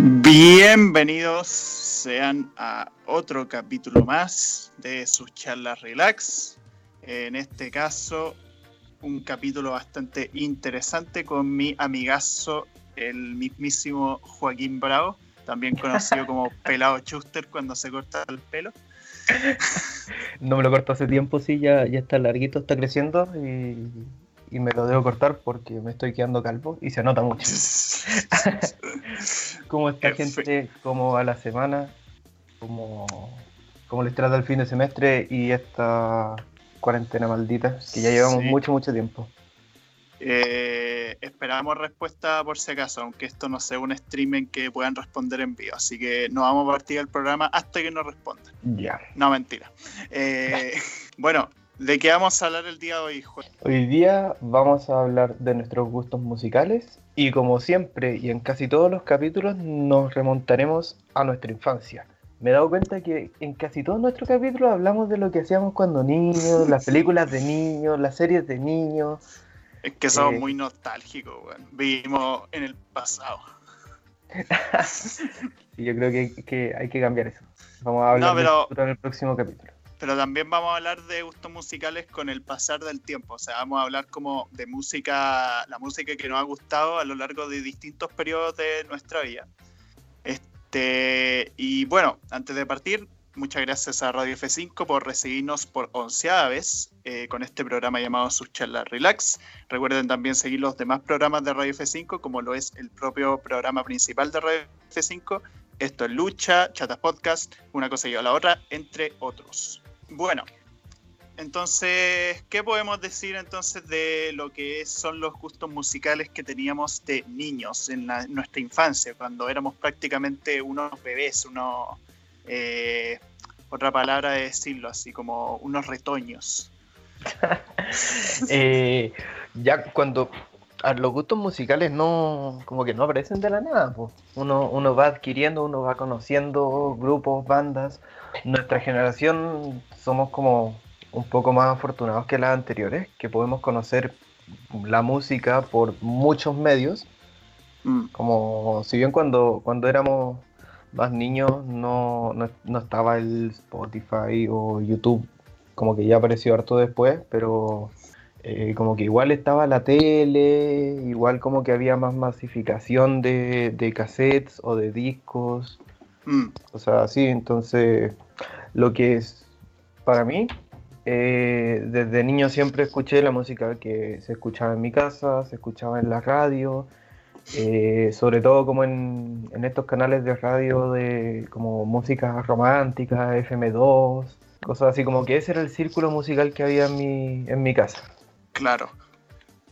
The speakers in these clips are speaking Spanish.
Bienvenidos sean a otro capítulo más de sus charlas relax. En este caso, un capítulo bastante interesante con mi amigazo, el mismísimo Joaquín Bravo, también conocido como Pelado Chuster cuando se corta el pelo. No me lo corto hace tiempo, sí, ya, ya está larguito, está creciendo y, y me lo debo cortar porque me estoy quedando calvo y se nota mucho. ¿Cómo está gente? ¿Cómo va la semana? ¿Cómo, ¿Cómo les trata el fin de semestre y esta cuarentena maldita que ya llevamos Sí. mucho, mucho tiempo? Eh, esperamos respuesta por si acaso, aunque esto no sea un stream en que puedan responder en vivo. Así que no vamos a partir el programa hasta que nos respondan. Ya. No, mentira. Eh, bueno, ¿de qué vamos a hablar el día de hoy, Jue- Hoy día vamos a hablar de nuestros gustos musicales y como siempre y en casi todos los capítulos nos remontaremos a nuestra infancia. Me he dado cuenta que en casi todos nuestros capítulos hablamos de lo que hacíamos cuando niños, las películas de niños, las series de niños. Es que somos Eh. muy nostálgicos, weón. Vivimos en el pasado. Y yo creo que, que hay que cambiar eso. Vamos a hablar No, de en el próximo capítulo. Pero también vamos a hablar de gustos musicales con el pasar del tiempo. O sea, vamos a hablar como de música, la música que nos ha gustado a lo largo de distintos periodos de nuestra vida. Este, y bueno, antes de partir, muchas gracias a Radio F5 por recibirnos por onceava vez eh, con este programa llamado Sus Charlas Relax. Recuerden también seguir los demás programas de Radio F5, como lo es el propio programa principal de Radio F5. Esto es Lucha, Chatas Podcast, una cosa a la otra, entre otros. Bueno, entonces, ¿qué podemos decir entonces de lo que son los gustos musicales que teníamos de niños en, la- nuestra infancia, cuando éramos prácticamente unos bebés, unos, eh, otra palabra de decirlo así, como unos retoños? Eh, ya cuando los gustos musicales no como que no aparecen de la nada po. uno uno va adquiriendo uno va conociendo grupos bandas. Nuestra generación somos como un poco más afortunados que las anteriores que podemos conocer la música por muchos medios. Mm, como si bien cuando cuando éramos más niños no, no, no estaba el Spotify o YouTube como que ya apareció harto después pero eh, como que igual estaba la tele, igual como que había más masificación de, de cassettes o de discos, mm, o sea, así, entonces lo que es para mí, eh, desde niño siempre escuché la música que se escuchaba en mi casa, se escuchaba en la radio, eh, sobre todo como en, en estos canales de radio de como música romántica, FM2, cosas así, como que ese era el círculo musical que había en mi, en mi casa. Claro.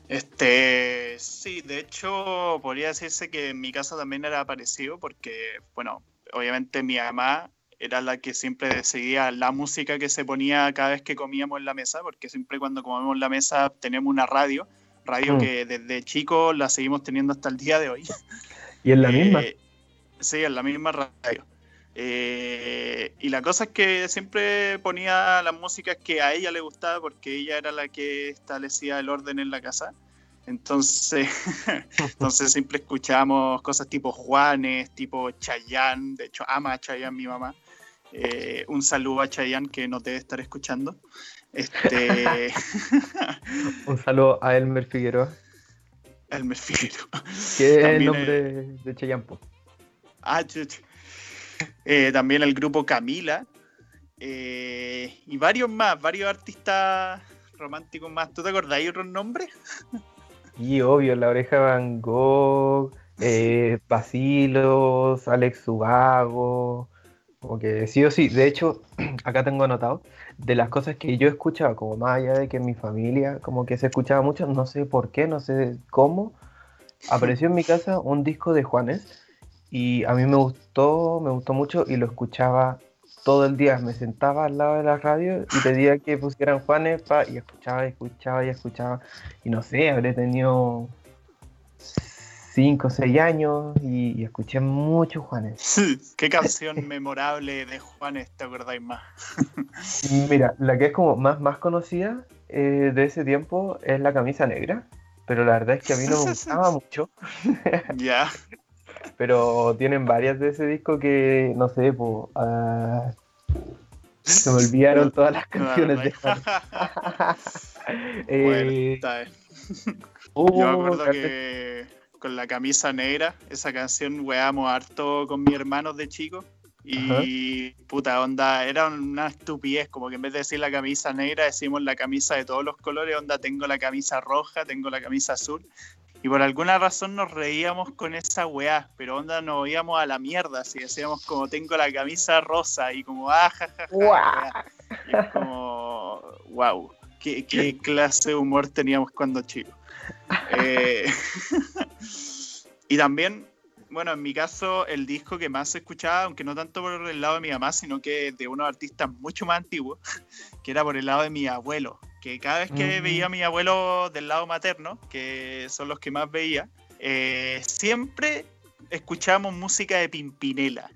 Este, sí, de hecho, podría decirse que en mi casa también era parecido, porque, bueno, obviamente mi mamá era la que siempre decidía la música que se ponía cada vez que comíamos en la mesa, porque siempre cuando comemos en la mesa tenemos una radio, radio Mm. que desde chico la seguimos teniendo hasta el día de hoy. Y en la misma. Eh, Sí, en la misma radio. Eh, y la cosa es que siempre ponía las músicas que a ella le gustaba porque ella era la que establecía el orden en la casa. Entonces, entonces siempre escuchábamos cosas tipo Juanes, tipo Chayán. De hecho, ama a Chayán mi mamá. Eh, un saludo a Chayán que nos debe estar escuchando. Este, Un saludo a Elmer Figueroa, el me Figueroa. que es el nombre de Cheyampo. Ah. Eh, también el grupo Camila. eh, y varios más, varios artistas románticos más. ¿Tú te acordás de otros nombres? Y obvio, La Oreja Van Gogh, eh, Basilos, Alex Subago, como que sí o sí. De hecho, acá tengo anotado, de las cosas que yo escuchaba, como más allá de que en mi familia como que se escuchaba mucho, no sé por qué, no sé cómo, apareció en mi casa un disco de Juanes y a mí me gustó, me gustó mucho y lo escuchaba todo el día. Me sentaba al lado de la radio y pedía que pusieran Juanes pa, y escuchaba y escuchaba y escuchaba. Y no sé, habré tenido 5 o 6 años y, y escuché mucho Juanes. ¿Qué canción memorable de Juanes te acordáis más? Mira, la que es como más, más conocida eh, de ese tiempo es la camisa negra, pero la verdad es que a mí no me gustaba mucho. ya. Pero tienen varias de ese disco que, no sé, pues... se me olvidaron todas las canciones de eh, Yo me acuerdo que con la camisa negra, esa canción weamos harto con mi hermano de chico. Y puta onda, era una estupidez, como que en vez de decir la camisa negra, decimos la camisa de todos los colores, onda, tengo la camisa roja, tengo la camisa azul. Y por alguna razón nos reíamos con esa weá, pero onda nos íbamos a la mierda, así decíamos como tengo la camisa rosa y como ah, Y es como, wow, ¿qué, qué clase de humor teníamos cuando chicos. Eh, y también, bueno, en mi caso, el disco que más escuchaba, aunque no tanto por el lado de mi mamá, sino que de unos artistas mucho más antiguos, que era por el lado de mi abuelo. Que cada vez que veía a mi abuelo del lado materno, que son los que más veía, eh, siempre escuchábamos música de Pimpinela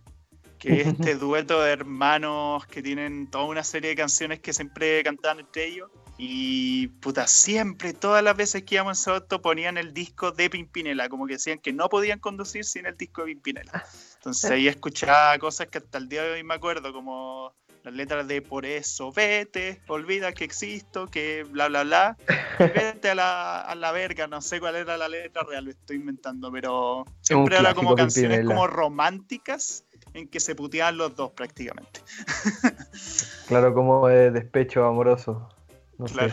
que es este dueto de hermanos que tienen toda una serie de canciones que siempre cantaban entre ellos. Y puta, siempre, todas las veces que íbamos en auto ponían el disco de Pimpinela, como que decían que no podían conducir sin el disco de Pimpinela. Entonces ahí escuchaba cosas que hasta el día de hoy me acuerdo, como las letras de por eso vete, olvida que existo, que bla bla bla, vete a la, a la verga, no sé cuál era la letra real, lo estoy inventando, pero siempre era como canciones como románticas en que se puteaban los dos prácticamente. claro, como de despecho amoroso. No claro.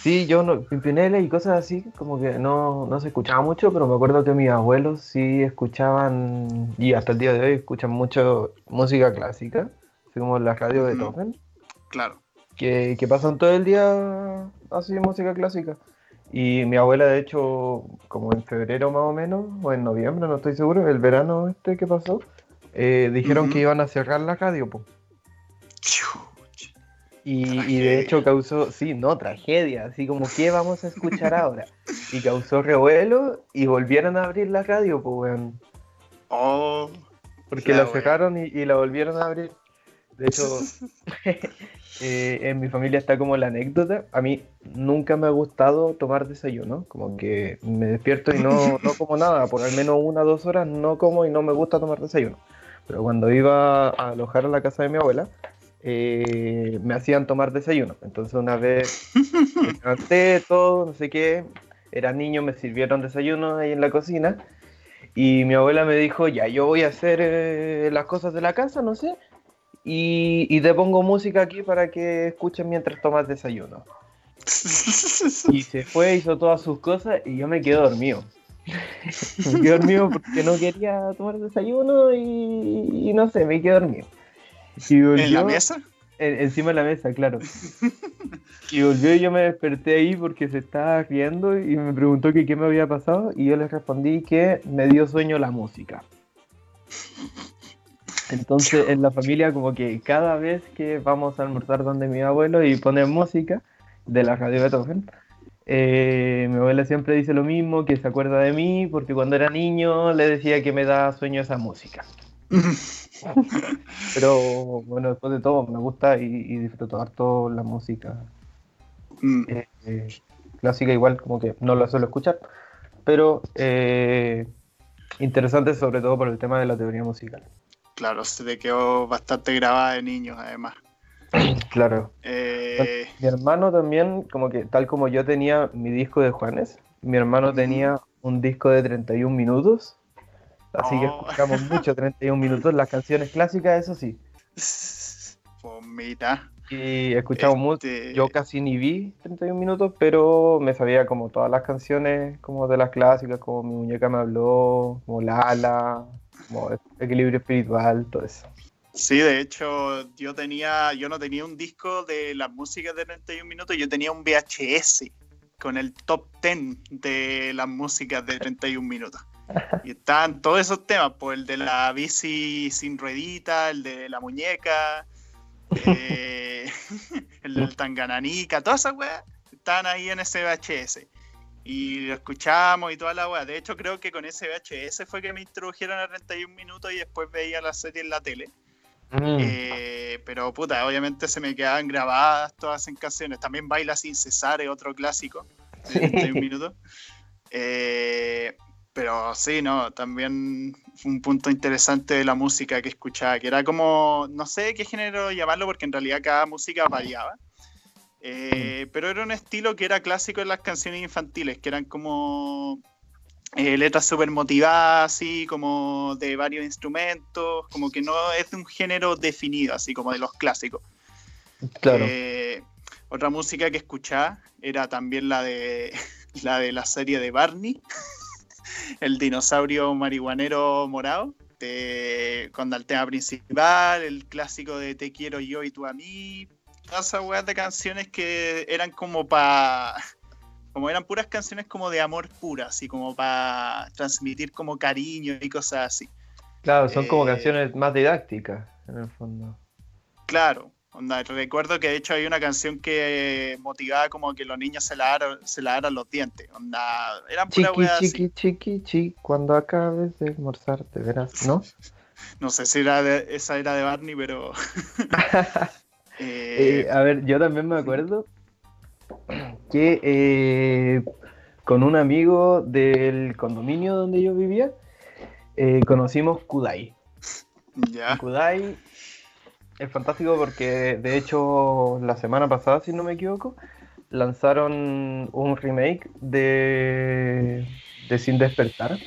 Sí, yo no, Pimpinela y cosas así, como que no, no se escuchaba mucho, pero me acuerdo que mis abuelos sí escuchaban, y hasta el día de hoy escuchan mucho música clásica, así como la radio de Beethoven. Claro. Que, que, pasan todo el día así música clásica. Y mi abuela, de hecho, como en febrero más o menos, o en noviembre, no estoy seguro, el verano este que pasó, eh, dijeron que iban a cerrar la radio, po. Y, de hecho causó, sí, no, tragedia, así como, ¿qué vamos a escuchar ahora? Y causó revuelo y volvieron a abrir la radio, pues, weón. Oh. Porque la cerraron y, la volvieron a abrir. De hecho, eh, en mi familia está como la anécdota. A mí nunca me ha gustado tomar desayuno. Como que me despierto y no, no como nada. Por al menos una o dos horas no como y no me gusta tomar desayuno. Pero cuando iba a alojar a la casa de mi abuela, eh, me hacían tomar desayuno. Entonces una vez me levanté, todo, no sé qué, era niño, me sirvieron desayuno ahí en la cocina y mi abuela me dijo, ya, yo voy a hacer eh, las cosas de la casa, no sé, y, te pongo música aquí para que escuchen mientras tomas desayuno. y se fue, hizo todas sus cosas y yo me quedé dormido. me quedé dormido porque no quería tomar desayuno y, y no sé, me quedé dormido. ¿En la mesa? encima de la mesa, claro. y volvió y yo me desperté ahí porque se estaba riendo y me preguntó que qué me había pasado y yo le respondí que me dio sueño la música. Entonces en la familia como que cada vez que vamos a almorzar donde mi abuelo y pone música de la radio Beethoven, eh, mi abuela siempre dice lo mismo, que se acuerda de mí porque cuando era niño le decía que me da sueño esa música. Pero bueno, después de todo, me gusta y, disfruto harto la música. Mm. Eh, eh, clásica igual, como que no la suelo escuchar, pero eh, interesante sobre todo por el tema de la teoría musical. Claro, se te quedó bastante grabada de niños además. Claro. Mi hermano también, como que tal como yo tenía mi disco de Juanes, mi hermano tenía un disco de 31 minutos Así que oh. escuchamos mucho, 31 minutos, las canciones clásicas, eso sí. Y escuchamos mucho, este yo casi ni vi 31 minutos, pero me sabía como todas las canciones como de las clásicas, como Mi muñeca me habló, como Lala, como Equilibrio espiritual, todo eso. Sí, de hecho, yo tenía, yo no tenía un disco de las músicas de 31 minutos, yo tenía un VHS con el top 10 de las músicas de 31 minutos. Y están todos esos temas, pues el de la bici sin ruedita, el de la muñeca, eh, el del tangananica, todas esas weas están ahí en ese VHS. Y lo escuchamos y toda la wea. De hecho, creo que con ese VHS fue que me introdujeron a 31 minutos y después veía la serie en la tele. Mm. Eh, pero puta, obviamente se me quedaban grabadas todas en canciones. También Baila sin cesar es otro clásico de 31 minutos. Eh, pero sí, no, también fue un punto interesante de la música que escuchaba, que era como, no sé qué género llamarlo, porque en realidad cada música variaba. Eh, mm. pero era un estilo que era clásico en las canciones infantiles, que eran como eh, letras súper motivadas, así como de varios instrumentos, como que no es de un género definido, así como de los clásicos. Claro. Eh, otra música que escuchaba era también la de la de la serie de Barney, el dinosaurio marihuanero morado, con el tema principal, el clásico de Te quiero yo y tú a mí, todas esas weas de canciones que eran como para como eran puras canciones como de amor pura, así como para transmitir como cariño y cosas así. Claro, son como eh, canciones más didácticas, en el fondo. Claro, onda, recuerdo que de hecho hay una canción que motivaba como que los niños se lavaran, se los dientes. Onda, eran puras chiqui, chiqui, chiqui, chiqui, cuando acabes de almorzar, te verás, ¿no? no sé si era esa era de Barney, pero... Eh, a ver, yo también me acuerdo que eh, con un amigo del condominio donde yo vivía, eh, conocimos Kudai. Ya. Kudai es fantástico porque, de hecho, la semana pasada, si no me equivoco, lanzaron un remake de, de Sin Despertar.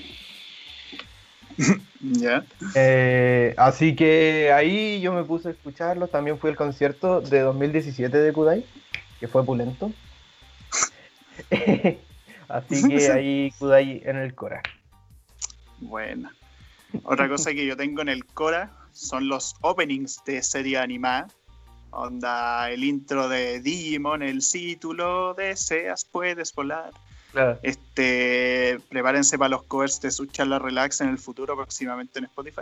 Ya. Eh, así que ahí yo me puse a escucharlo. También fue el concierto de 2017 de Kudai que fue pulento. Así que ahí Kudai en el Cora. Bueno. Otra cosa que yo tengo en el Cora son los openings de serie animada. Onda, el intro de Digimon, el título deseas, puedes volar. Este, prepárense para los covers de su charla relax en el futuro, próximamente en Spotify.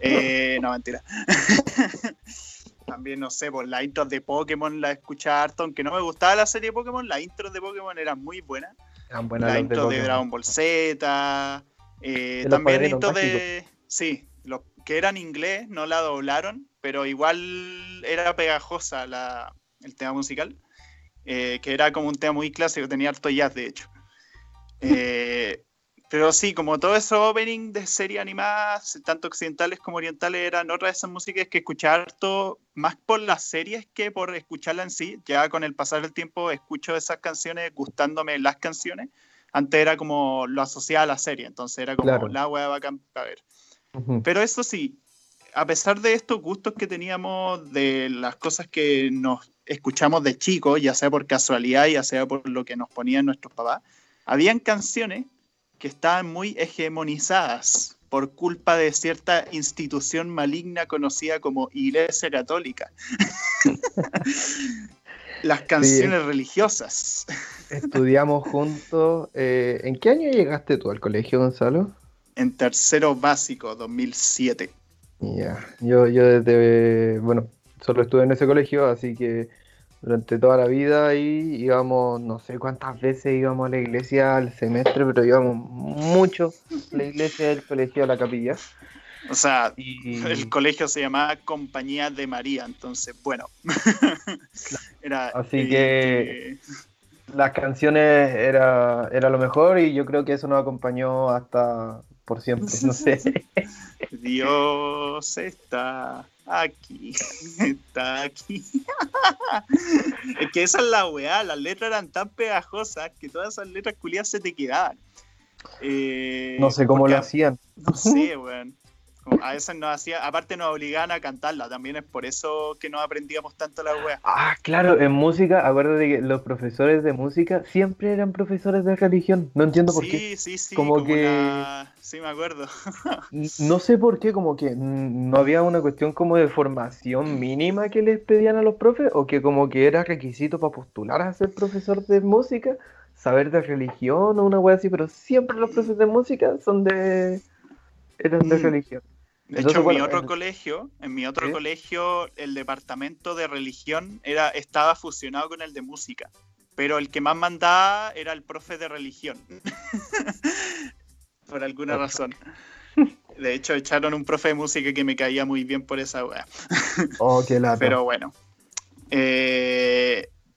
Eh, no, mentira. También, no sé, por pues, la intro de Pokémon la escuchaba harto, aunque no me gustaba la serie de Pokémon, la intro de Pokémon eran muy buenas. Eran buenas la intro de, Dragon Ball Z, eh, también intro de... Sí, que eran inglés, no la doblaron, pero igual era pegajosa la, el tema musical, eh, que era como un tema muy clásico, tenía harto jazz de hecho. Eh, pero sí, como todo eso opening de serie animadas, tanto occidentales como orientales, eran otras de esas músicas que escuchar harto, más por las series que por escucharla en sí. Ya con el pasar del tiempo escucho esas canciones gustándome las canciones. Antes era como lo asociaba a la serie, entonces era como la hueá bacán a ver. Pero eso sí, a pesar de estos gustos que teníamos de las cosas que nos escuchamos de chicos, ya sea por casualidad, ya sea por lo que nos ponían nuestros papás, habían canciones que estaban muy hegemonizadas por culpa de cierta institución maligna conocida como Iglesia Católica. Las canciones religiosas. Estudiamos juntos. Eh, ¿En qué año llegaste tú al colegio, Gonzalo? En tercero básico, 2007. Ya, yo, yo desde, bueno, solo estuve en ese colegio, así que durante toda la vida y íbamos, no sé cuántas veces íbamos a la iglesia al semestre, pero íbamos mucho a la iglesia, del colegio, a la capilla. O sea, el colegio se llamaba Compañía de María, entonces, bueno. era, Así que las canciones era, era lo mejor y yo creo que eso nos acompañó hasta por siempre, no sé. Dios está aquí, está aquí. es que esa es la weá, las letras eran tan pegajosas que todas esas letras culiadas se te quedaban. Eh, no sé cómo lo hacían. No sé, weón a veces nos hacía, aparte nos obligaban a cantarla, también es por eso que no aprendíamos tanto la wea. Ah, claro, en música, acuérdate que los profesores de música siempre eran profesores de religión, no entiendo por qué. Sí, sí, sí, como, que... Sí, me acuerdo. no sé por qué, como que no había una cuestión como de formación mínima que les pedían a los profes, o que como que era requisito para postular a ser profesor de música, saber de religión o una wea así, pero siempre los profesores de música son de... eran de mm. religión. De hecho, en mi otro colegio, en mi otro colegio, el departamento de religión era, estaba fusionado con el de música. Pero el que más mandaba era el profe de religión. por alguna razón. De hecho, echaron un profe de música que me caía muy bien por esa weá. oh, qué lata. Pero bueno. Eh,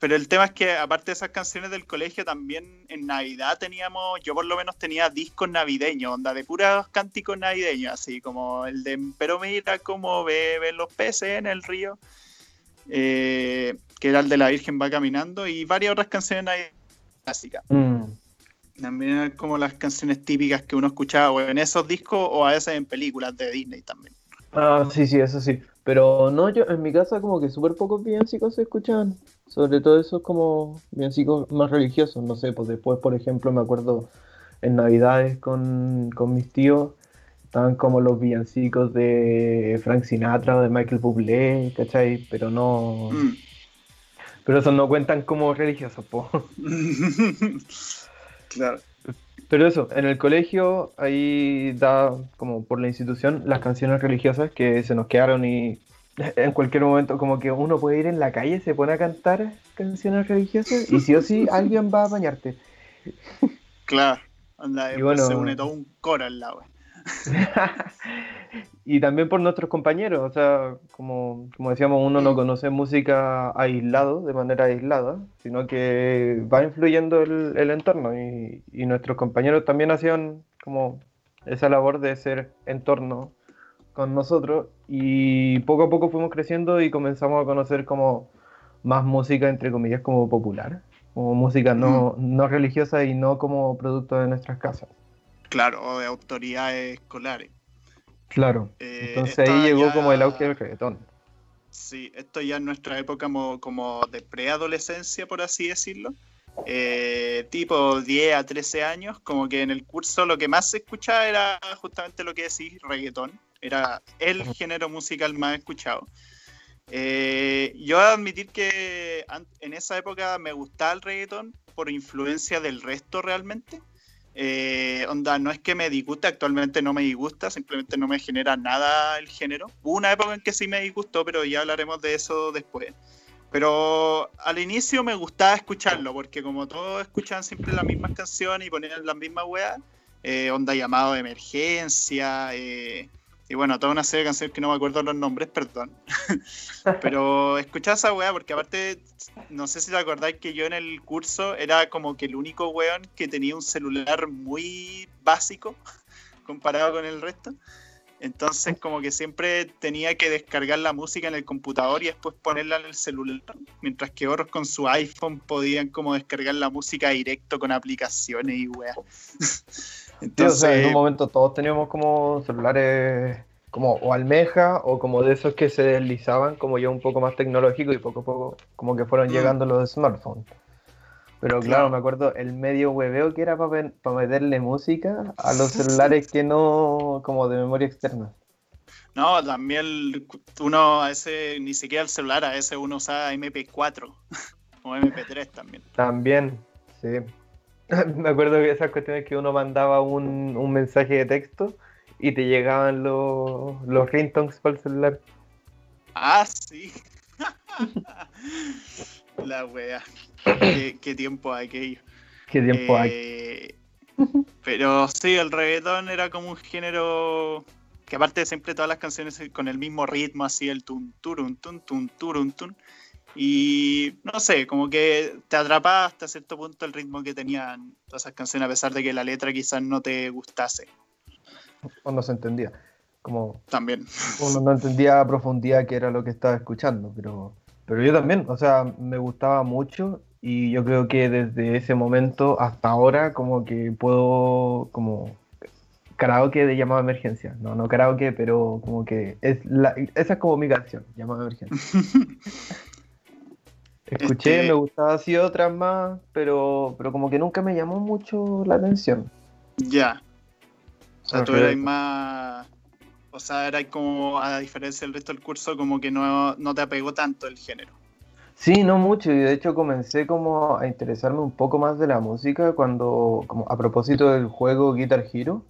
pero el tema es que aparte de esas canciones del colegio, también en Navidad teníamos, yo por lo menos tenía discos navideños, onda de puros cánticos navideños, así como el de Pero mira cómo beben los peces en el río, eh, que era el de la Virgen va caminando, y varias otras canciones navideñas clásicas. Mm. También eran como las canciones típicas que uno escuchaba o en esos discos o a veces en películas de Disney también. Ah, sí, sí, eso sí. Pero no, yo en mi casa como que súper pocos villancicos se escuchaban. Sobre todo esos como villancicos más religiosos. No sé, pues después, por ejemplo, me acuerdo en Navidades con, con mis tíos, estaban como los villancicos de Frank Sinatra o de Michael Bublé, ¿cachai? Pero no... Mm. Pero esos no cuentan como religiosos, po. claro. Pero eso, en el colegio ahí da como por la institución las canciones religiosas que se nos quedaron y en cualquier momento como que uno puede ir en la calle, se pone a cantar canciones religiosas y sí o sí alguien va a bañarte. Claro. Anda, Y bueno- se une todo un coro al lado. y también por nuestros compañeros, o sea, como, como decíamos, uno no conoce música aislado, de manera aislada, sino que va influyendo el, el entorno y, y nuestros compañeros también hacían como esa labor de ser entorno con nosotros y poco a poco fuimos creciendo y comenzamos a conocer como más música, entre comillas, como popular, como música no, no religiosa y no como producto de nuestras casas. Claro, o de autoridades escolares. Claro. Eh, Entonces ahí llegó ya- como el auge del reggaetón. Sí, esto ya en nuestra época como, como de preadolescencia, por así decirlo. Eh, tipo 10 a 13 años, como que en el curso lo que más se escuchaba era justamente lo que decís, reggaetón. Era el género musical más escuchado. Eh, yo he de admitir que en esa época me gustaba el reggaetón por influencia del resto realmente. Eh, onda, no es que me disguste, actualmente no me disgusta, simplemente no me genera nada el género. Hubo una época en que sí me disgustó, pero ya hablaremos de eso después. Pero al inicio me gustaba escucharlo, porque como todos escuchaban siempre las mismas canciones y ponían las mismas weas, eh, onda llamado de emergencia, eh, y bueno, toda una serie de canciones que no me acuerdo los nombres, perdón. Pero escuchaba esa wea porque aparte, no sé si te acordáis que yo en el curso era como que el único weón que tenía un celular muy básico comparado con el resto. Entonces como que siempre tenía que descargar la música en el computador y después ponerla en el celular, mientras que otros con su iPhone podían como descargar la música directo con aplicaciones y weas. Sí, o Entonces, sea, en un momento todos teníamos como celulares como o almeja o como de esos que se deslizaban como ya un poco más tecnológico y poco a poco como que fueron Mm. llegando los smartphones. Pero claro, me acuerdo el medio hueveo que era para meterle música a los celulares que no como de memoria externa. No, también uno a veces, ni siquiera el celular, a veces uno usaba MP4 o MP3 también. También, sí. Me acuerdo que esas cuestiones que uno mandaba un, un mensaje de texto y te llegaban los, los ringtones para el celular. Ah, sí. La wea. Qué, qué tiempo aquello. Qué tiempo hay. Eh, Pero sí, el reggaetón era como un género que aparte de siempre todas las canciones con el mismo ritmo, así el tun turun tun tun turun tun. Y no sé, como que te atrapaba hasta cierto punto el ritmo que tenían todas esas canciones, a pesar de que la letra quizás no te gustase O no se entendía. Como también. uno no entendía a profundidad qué era lo que estaba escuchando, pero, pero yo también, o sea, me gustaba mucho y yo creo que desde ese momento hasta ahora como que puedo como karaoke de llamada emergencia, no, no karaoke, pero como que es la, esa es como mi canción, llamada de emergencia. Escuché, Este- me gustaba así otras más, pero, pero como que nunca me llamó mucho la atención. Ya. O sea, tú eras más. O sea, eras como, a diferencia del resto del curso, como que no, no te apegó tanto el género. Sí, no mucho, y de hecho comencé como a interesarme un poco más de la música cuando, como a propósito del juego Guitar Hero,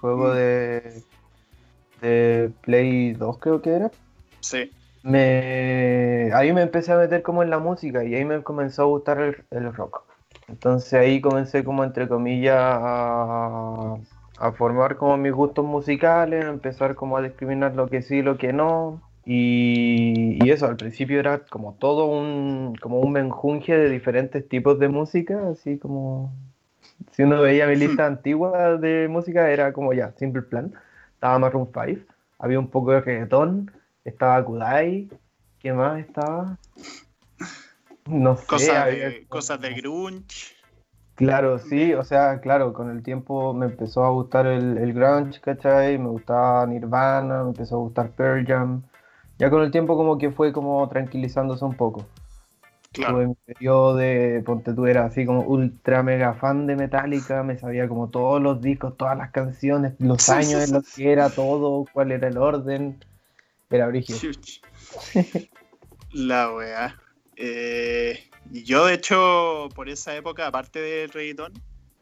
juego Mm. de, de Play 2 creo que era, Sí. me, ahí me empecé a meter como en la música y ahí me comenzó a gustar el, el rock. Entonces ahí comencé como entre comillas a, a formar como mis gustos musicales, a empezar como a discriminar lo que sí y lo que no. Y, y, eso, al principio era como todo un, como un menjunje de diferentes tipos de música, así como si uno veía mi lista hmm. antigua de música era como ya, Simple Plan, estaba Maroon 5, había un poco de reggaetón, estaba Kudai, ¿qué más estaba? No sé. Cosas, de, cosas de grunge. Claro, sí, o sea, claro, con el tiempo me empezó a gustar el, el grunge, ¿cachai? Me gustaba Nirvana, me empezó a gustar Pearl Jam. Ya con el tiempo como que fue como tranquilizándose un poco. Claro. Tuve mi periodo de, ponte tú, era así como ultra mega fan de Metallica, me sabía como todos los discos, todas las canciones, los años en los que era todo, cuál era el orden. Era origen. La weá. Eh, yo, de hecho, por esa época, aparte del reggaetón,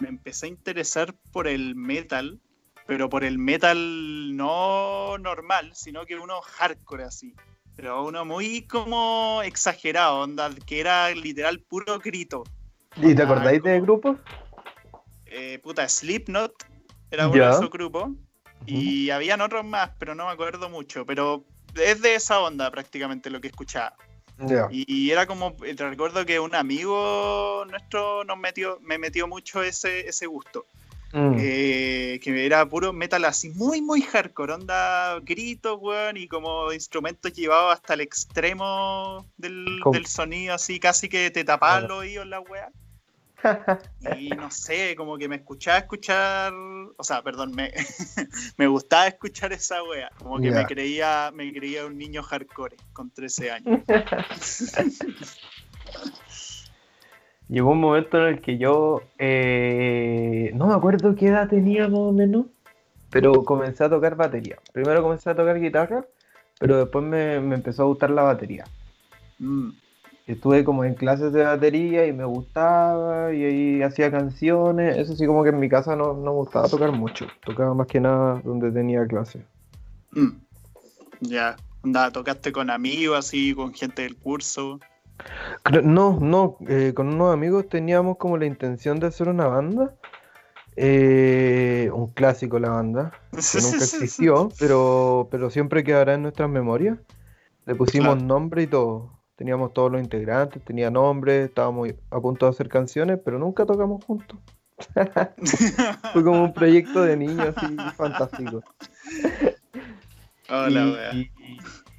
me empecé a interesar por el metal, pero por el metal no normal, sino que uno hardcore así. Pero uno muy como exagerado, onda, que era literal puro grito. ¿Y te acordáis de grupos? Eh, puta, Slipknot era uno de esos grupos. Y habían otros más, pero no me acuerdo mucho. Pero es de esa onda prácticamente lo que escuchaba. Y, era como, te recuerdo que un amigo nuestro nos metió, me metió mucho ese, ese gusto. Mm. Eh, que era puro metal así, muy, muy hardcore, onda gritos, weón, y como instrumentos llevados hasta el extremo del, sonido, así casi que te tapaban los oídos la weá. Y no sé, como que me escuchaba escuchar, o sea, perdón, me, me gustaba escuchar esa wea. Como que me creía, me creía un niño hardcore con 13 años. llegó un momento en el que yo, eh, no me acuerdo qué edad tenía más o menos, pero comencé a tocar batería. Primero comencé a tocar guitarra, pero después me, empezó a gustar la batería. Mm. Estuve como en clases de batería y me gustaba y ahí hacía canciones. Eso sí, como que en mi casa no, no me gustaba tocar mucho. Tocaba más que nada donde tenía clase. Mm. Ya, nada, tocaste con amigos así, con gente del curso. No, no, eh, con unos amigos teníamos como la intención de hacer una banda. Eh, un clásico la banda, que nunca existió, pero, pero siempre quedará en nuestras memorias. Le pusimos nombre y todo. Teníamos todos los integrantes, tenía nombre, estábamos a punto de hacer canciones, pero nunca tocamos juntos. Fue como un proyecto de niños así fantástico. Hola,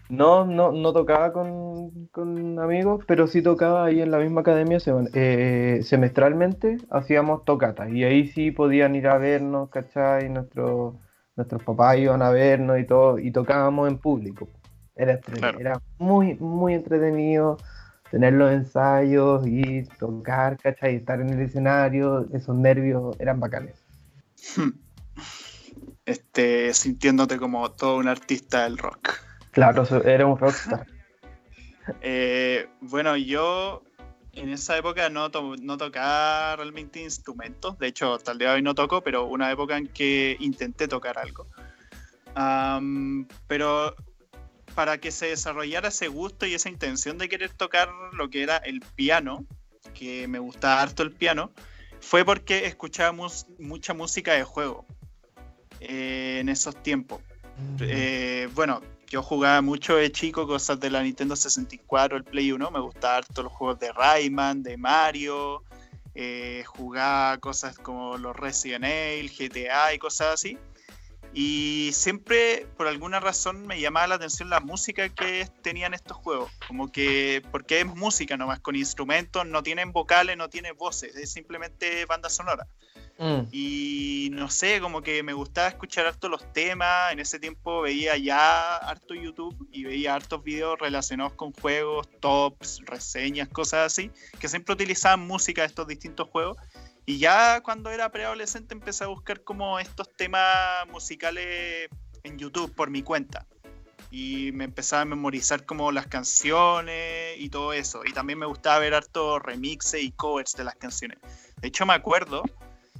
no, no, no tocaba con, amigos, pero sí tocaba ahí en la misma academia eh, semestralmente, hacíamos tocatas y ahí sí podían ir a vernos, ¿cachai? Nuestros, nuestros papás iban a vernos y todo, y tocábamos en público. Era, era muy, muy entretenido tener los ensayos y tocar, ¿cachai? Estar en el escenario, esos nervios eran bacanes. Este, sintiéndote como todo un artista del rock. Claro, era un rockstar. Eh, bueno, yo en esa época no, no tocaba realmente instrumentos. De hecho, hasta el día de hoy no toco, pero una época en que intenté tocar algo. pero para que se desarrollara ese gusto y esa intención de querer tocar lo que era el piano, que me gustaba harto el piano, fue porque escuchábamos mucha música de juego eh, en esos tiempos. Mm. Eh, bueno, yo jugaba mucho de chico cosas de la Nintendo 64, el Play 1, me gustaban harto los juegos de Rayman, de Mario, eh, jugaba cosas como los Resident Evil, GTA y cosas así. Y siempre, por alguna razón, me llamaba la atención la música que tenían estos juegos. Como que, porque es música nomás, con instrumentos, no tienen vocales, no tienen voces, es simplemente banda sonora. Mm. Y no sé, como que me gustaba escuchar harto los temas. En ese tiempo veía ya harto YouTube y veía hartos videos relacionados con juegos, tops, reseñas, cosas así, que siempre utilizaban música de estos distintos juegos. Y ya cuando era preadolescente empecé a buscar como estos temas musicales en YouTube por mi cuenta. Y me empezaba a memorizar como las canciones y todo eso. Y también me gustaba ver hartos remixes y covers de las canciones. De hecho me acuerdo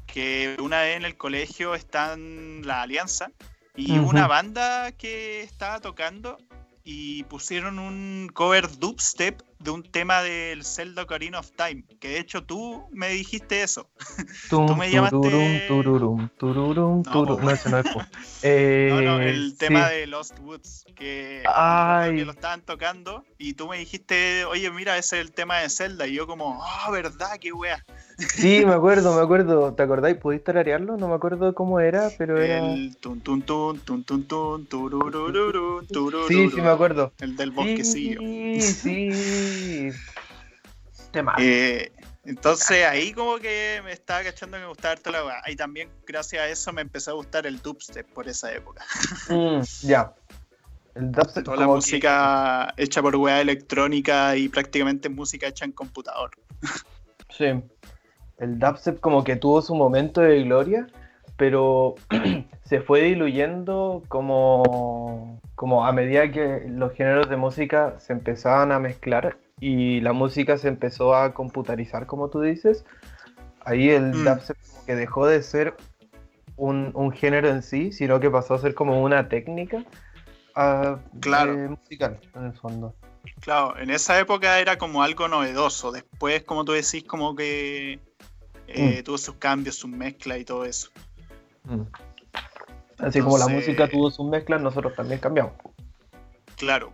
que una vez en el colegio está en la Alianza y una banda que estaba tocando y pusieron un cover dubstep de un tema del Zelda Ocarina of Time, que de hecho tú me dijiste eso. Tum, Tú me llamaste- tururum, tururum, No, tururum. po. No, ese no es. Eh, No, no, el tema sí. de Lost Woods, que, Ay. que lo estaban tocando, y tú me dijiste, oye, mira, ese es el tema de Zelda, y yo como, ah, verdad, qué wea. Sí, me acuerdo, me acuerdo. ¿Te acordáis? ¿Pudiste tararearlo? No me acuerdo cómo era, pero era. El tun tun tun, tun tun tun, tururururu, turururu. Sí, sí, me acuerdo. El del bosquecillo. Sí, sí. Tema. Eh, entonces ahí como que me estaba cachando que me gustaba harto la weá. Y también gracias a eso me empezó a gustar el dubstep por esa época. Mm, ya. El dubstep Toda la que- música hecha por weá electrónica y prácticamente música hecha en computador. Sí. El dubstep como que tuvo su momento de gloria, pero se fue diluyendo como, como a medida que los géneros de música se empezaban a mezclar y la música se empezó a computarizar, como tú dices. Ahí el Mm. dubstep como que dejó de ser un, un género en sí, sino que pasó a ser como una técnica ah, Claro. eh, musical, en el fondo. Claro, en esa época era como algo novedoso. Después, como tú decís, como que eh, Mm. tuvo sus cambios, sus mezclas y todo eso. Mm. Así como la música tuvo sus mezclas, nosotros también cambiamos. Claro.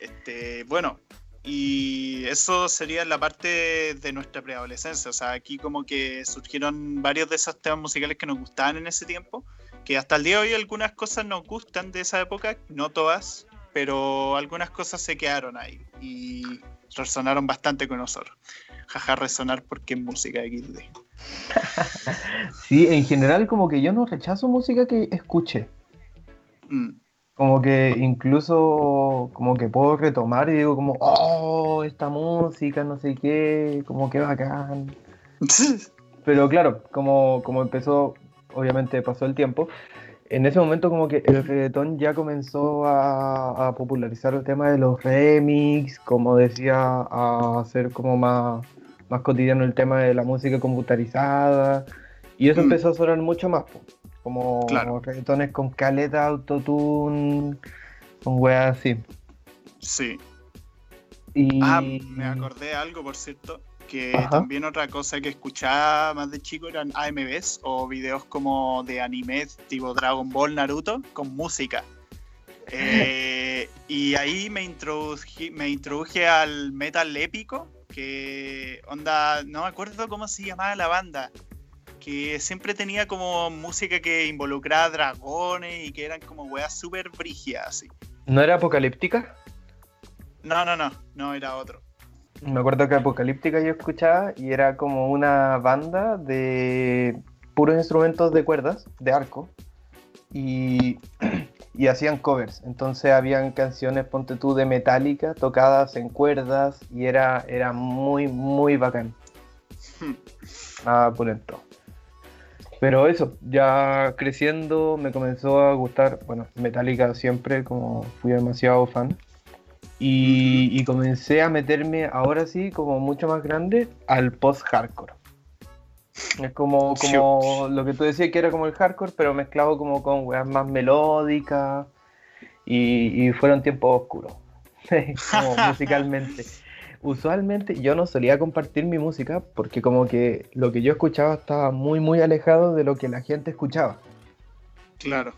Este, bueno, y eso sería la parte de nuestra preadolescencia. O sea, aquí como que surgieron varios de esos temas musicales que nos gustaban en ese tiempo, que hasta el día de hoy algunas cosas nos gustan de esa época, no todas, pero algunas cosas se quedaron ahí y resonaron bastante con nosotros. Jaja, resonar porque es música XD. Sí, en general como que yo no rechazo música que escuche. Mm. Como que incluso como que puedo retomar y digo como, oh, esta música, no sé qué, como que bacán. Pero claro, como, como empezó, obviamente pasó el tiempo, en ese momento como que el reggaetón ya comenzó a, a popularizar el tema de los remix, como decía, a hacer como más, más cotidiano el tema de la música computarizada, y eso Mm. empezó a sonar mucho más, po, como Claro. reggaetones con caleta, autotune, con weas así. sí. Y... Ah, me acordé de algo, por cierto, que Ajá. también otra cosa que escuchaba más de chico eran AMVs o videos como de anime tipo Dragon Ball, Naruto, con música. Eh, y ahí me introduje, me introduje al metal épico, que onda, no me acuerdo cómo se llamaba la banda, que siempre tenía como música que involucraba dragones y que eran como weas súper brígidas así. ¿No era apocalíptica? No, no, no, no, era otro. Me acuerdo que Apocalíptica yo escuchaba y era como una banda de puros instrumentos de cuerdas, de arco, y, y hacían covers. Entonces habían canciones, ponte tú, de Metallica tocadas en cuerdas y era, era muy, muy bacán. Nada pulento. Pero eso, ya creciendo me comenzó a gustar, bueno, Metallica siempre, como fui demasiado fan. Y, y comencé a meterme ahora sí, como mucho más grande, al post-hardcore. Es como, como lo que tú decías que era como el hardcore, pero mezclado como con weas más melódicas. Y, y fueron tiempos oscuros, como musicalmente. Usualmente yo no solía compartir mi música porque como que lo que yo escuchaba estaba muy muy alejado de lo que la gente escuchaba. Claro.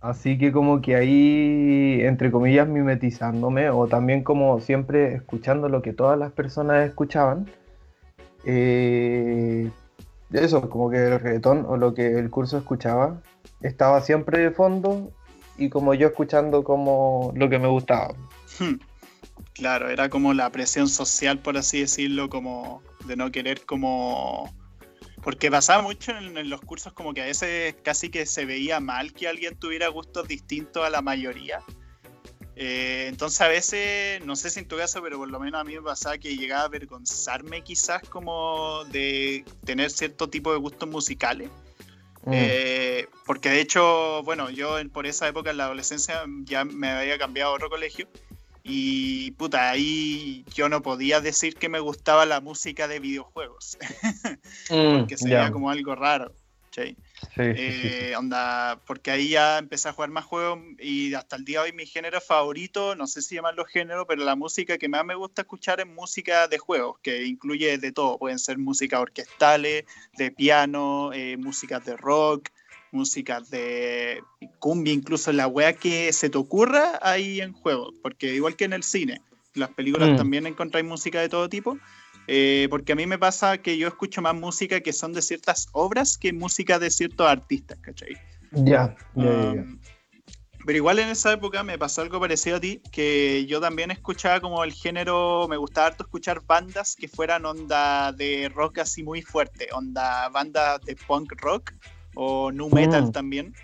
Así que como que ahí, entre comillas, mimetizándome o también como siempre escuchando lo que todas las personas escuchaban. eh, eso, como que el reggaetón o lo que el curso escuchaba estaba siempre de fondo y como yo escuchando como lo que me gustaba. Hmm. Claro, era como la presión social, por así decirlo, como de no querer como... Porque pasaba mucho en, en los cursos como que a veces casi que se veía mal que alguien tuviera gustos distintos a la mayoría. Eh, entonces a veces, no sé si en tu caso, pero por lo menos a mí me pasaba que llegaba a avergonzarme quizás como de tener cierto tipo de gustos musicales. Mm. Eh, porque de hecho, bueno, yo por esa época en la adolescencia ya me había cambiado a otro colegio y puta, ahí yo no podía decir que me gustaba la música de videojuegos, Mm, que sería ya. como algo raro. ¿Cachai? Eh, onda, porque ahí ya empecé a jugar más juegos y hasta el día de hoy mi género favorito, no sé si llamarlo género, pero la música que más me gusta escuchar es música de juegos, que incluye de todo, pueden ser música orquestales, de piano, eh, músicas de rock, músicas de cumbia, incluso la wea que se te ocurra ahí en juego, porque igual que en el cine, las películas mm. también encontráis música de todo tipo. Eh, porque a mí me pasa que yo escucho más música que son de ciertas obras que música de ciertos artistas, ¿cachai? Ya, ya, ya. Um, pero igual en esa época me pasó algo parecido a ti, que yo también escuchaba como el género, me gustaba harto escuchar bandas que fueran onda de rock así muy fuerte, onda bandas de punk rock o nu metal mm. también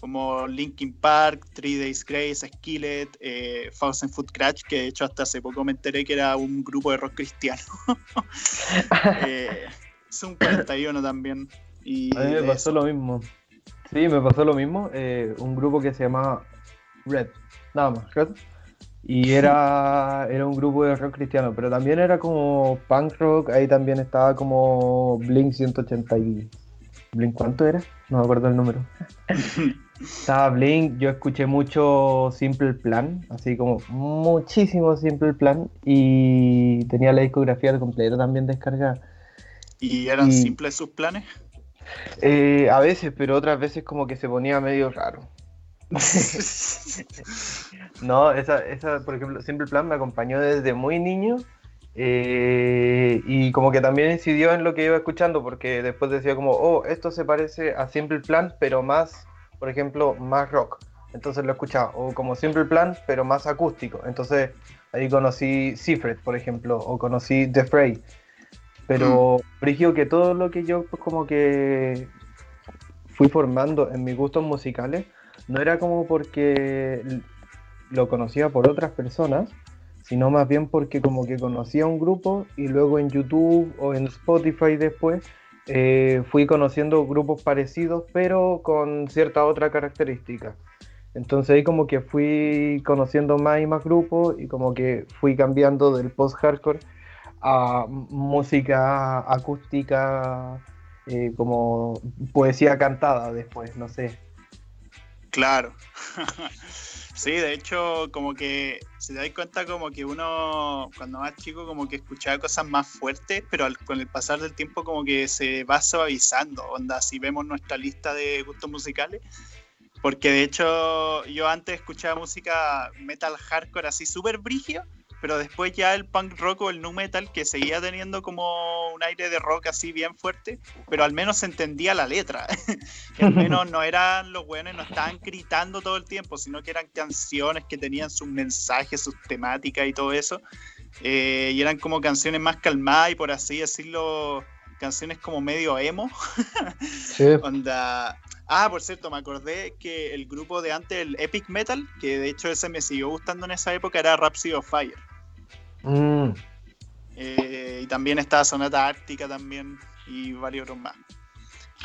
como Linkin Park, Three Days Grace, Skillet, eh, Thousand Foot Crash, que de hecho hasta hace poco me enteré que era un grupo de rock cristiano. eh, un 41 también. Y a mí me pasó lo mismo. Sí, me pasó lo mismo. Eh, un grupo que se llamaba Red, nada más, Red. Y era, era un grupo de rock cristiano, pero también era como punk rock, ahí también estaba como Blink 180 y... ¿Blink cuánto era? No me acuerdo el número. Estaba Blink, yo escuché mucho Simple Plan, así como muchísimo Simple Plan, y tenía la discografía completa también descargada. ¿Y eran simples sus planes? Eh, a veces, pero otras veces como que se ponía medio raro. no, esa, esa, por ejemplo, Simple Plan me acompañó desde muy niño eh, y como que también incidió en lo que iba escuchando, porque después decía como, oh, esto se parece a Simple Plan, pero más por ejemplo, más rock. Entonces lo escuchaba, o como Simple Plan, pero más acústico. Entonces ahí conocí Seafred, por ejemplo, o conocí The Fray. Pero mm. que todo lo que yo pues, como que fui formando en mis gustos musicales, no era como porque lo conocía por otras personas, sino más bien porque como que conocía un grupo y luego en YouTube o en Spotify después eh, fui conociendo grupos parecidos, pero con cierta otra característica. Entonces ahí como que fui conociendo más y más grupos y como que fui cambiando del post-hardcore a música acústica, eh, como poesía cantada después, no sé. Claro. Sí, de hecho, como que se da cuenta como que uno, cuando más chico, como que escuchaba cosas más fuertes, pero con el pasar del tiempo como que se va suavizando, onda, si vemos nuestra lista de gustos musicales, porque de hecho yo antes escuchaba música metal hardcore así súper brigio, pero después ya el punk rock o el nu metal que seguía teniendo como un aire de rock así bien fuerte, pero al menos se entendía la letra. al menos no eran los buenos, no estaban gritando todo el tiempo, sino que eran canciones que tenían sus mensajes, sus temáticas y todo eso. Eh, y eran como canciones más calmadas y por así decirlo, canciones como medio emo. sí. Onda. Ah, por cierto, me acordé que el grupo de antes, el Epic Metal, que de hecho ese me siguió gustando en esa época, era Rhapsody of Fire. Mm. Eh, y también está Sonata Ártica también y varios otros más.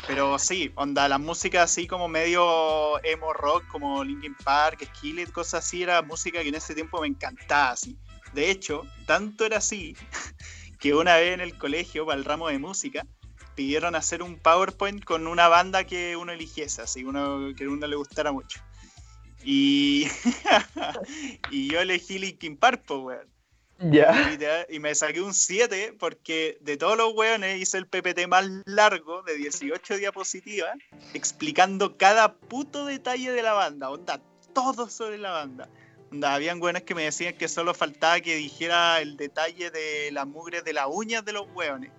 Pero sí, onda, la música así como medio emo rock, como Linkin Park, Skillet, cosas así, era música que en ese tiempo me encantaba así. De hecho, tanto era así que una vez en el colegio, para el ramo de música, pidieron hacer un PowerPoint con una banda que uno eligiese, así, uno que a uno le gustara mucho. Y, y yo elegí Linkin Park, pues, y me saqué un 7 porque de todos los weones hice el PPT más largo de 18 diapositivas explicando cada puto detalle de la banda. Onda, todo sobre la banda. Onda, habían weones que me decían que solo faltaba que dijera el detalle de las mugres de las uñas de los weones.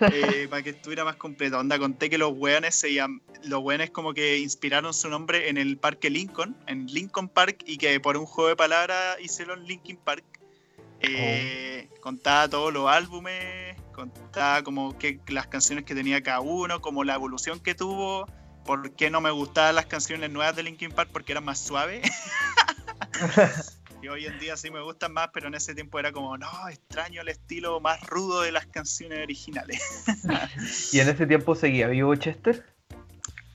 Eh, para que estuviera más completo. Onda, conté que los weones se llaman, los weones como que inspiraron su nombre en el parque Lincoln, en Lincoln Park, y que por un juego de palabras hicieron Linkin Park eh, contaba todos los álbumes, contaba como que las canciones que tenía cada uno, como la evolución que tuvo, por qué no me gustaban las canciones nuevas de Linkin Park porque eran más suaves. y hoy en día sí me gustan más, pero en ese tiempo era como, no, extraño el estilo más rudo de las canciones originales. ¿Y en ese tiempo seguía vivo Chester?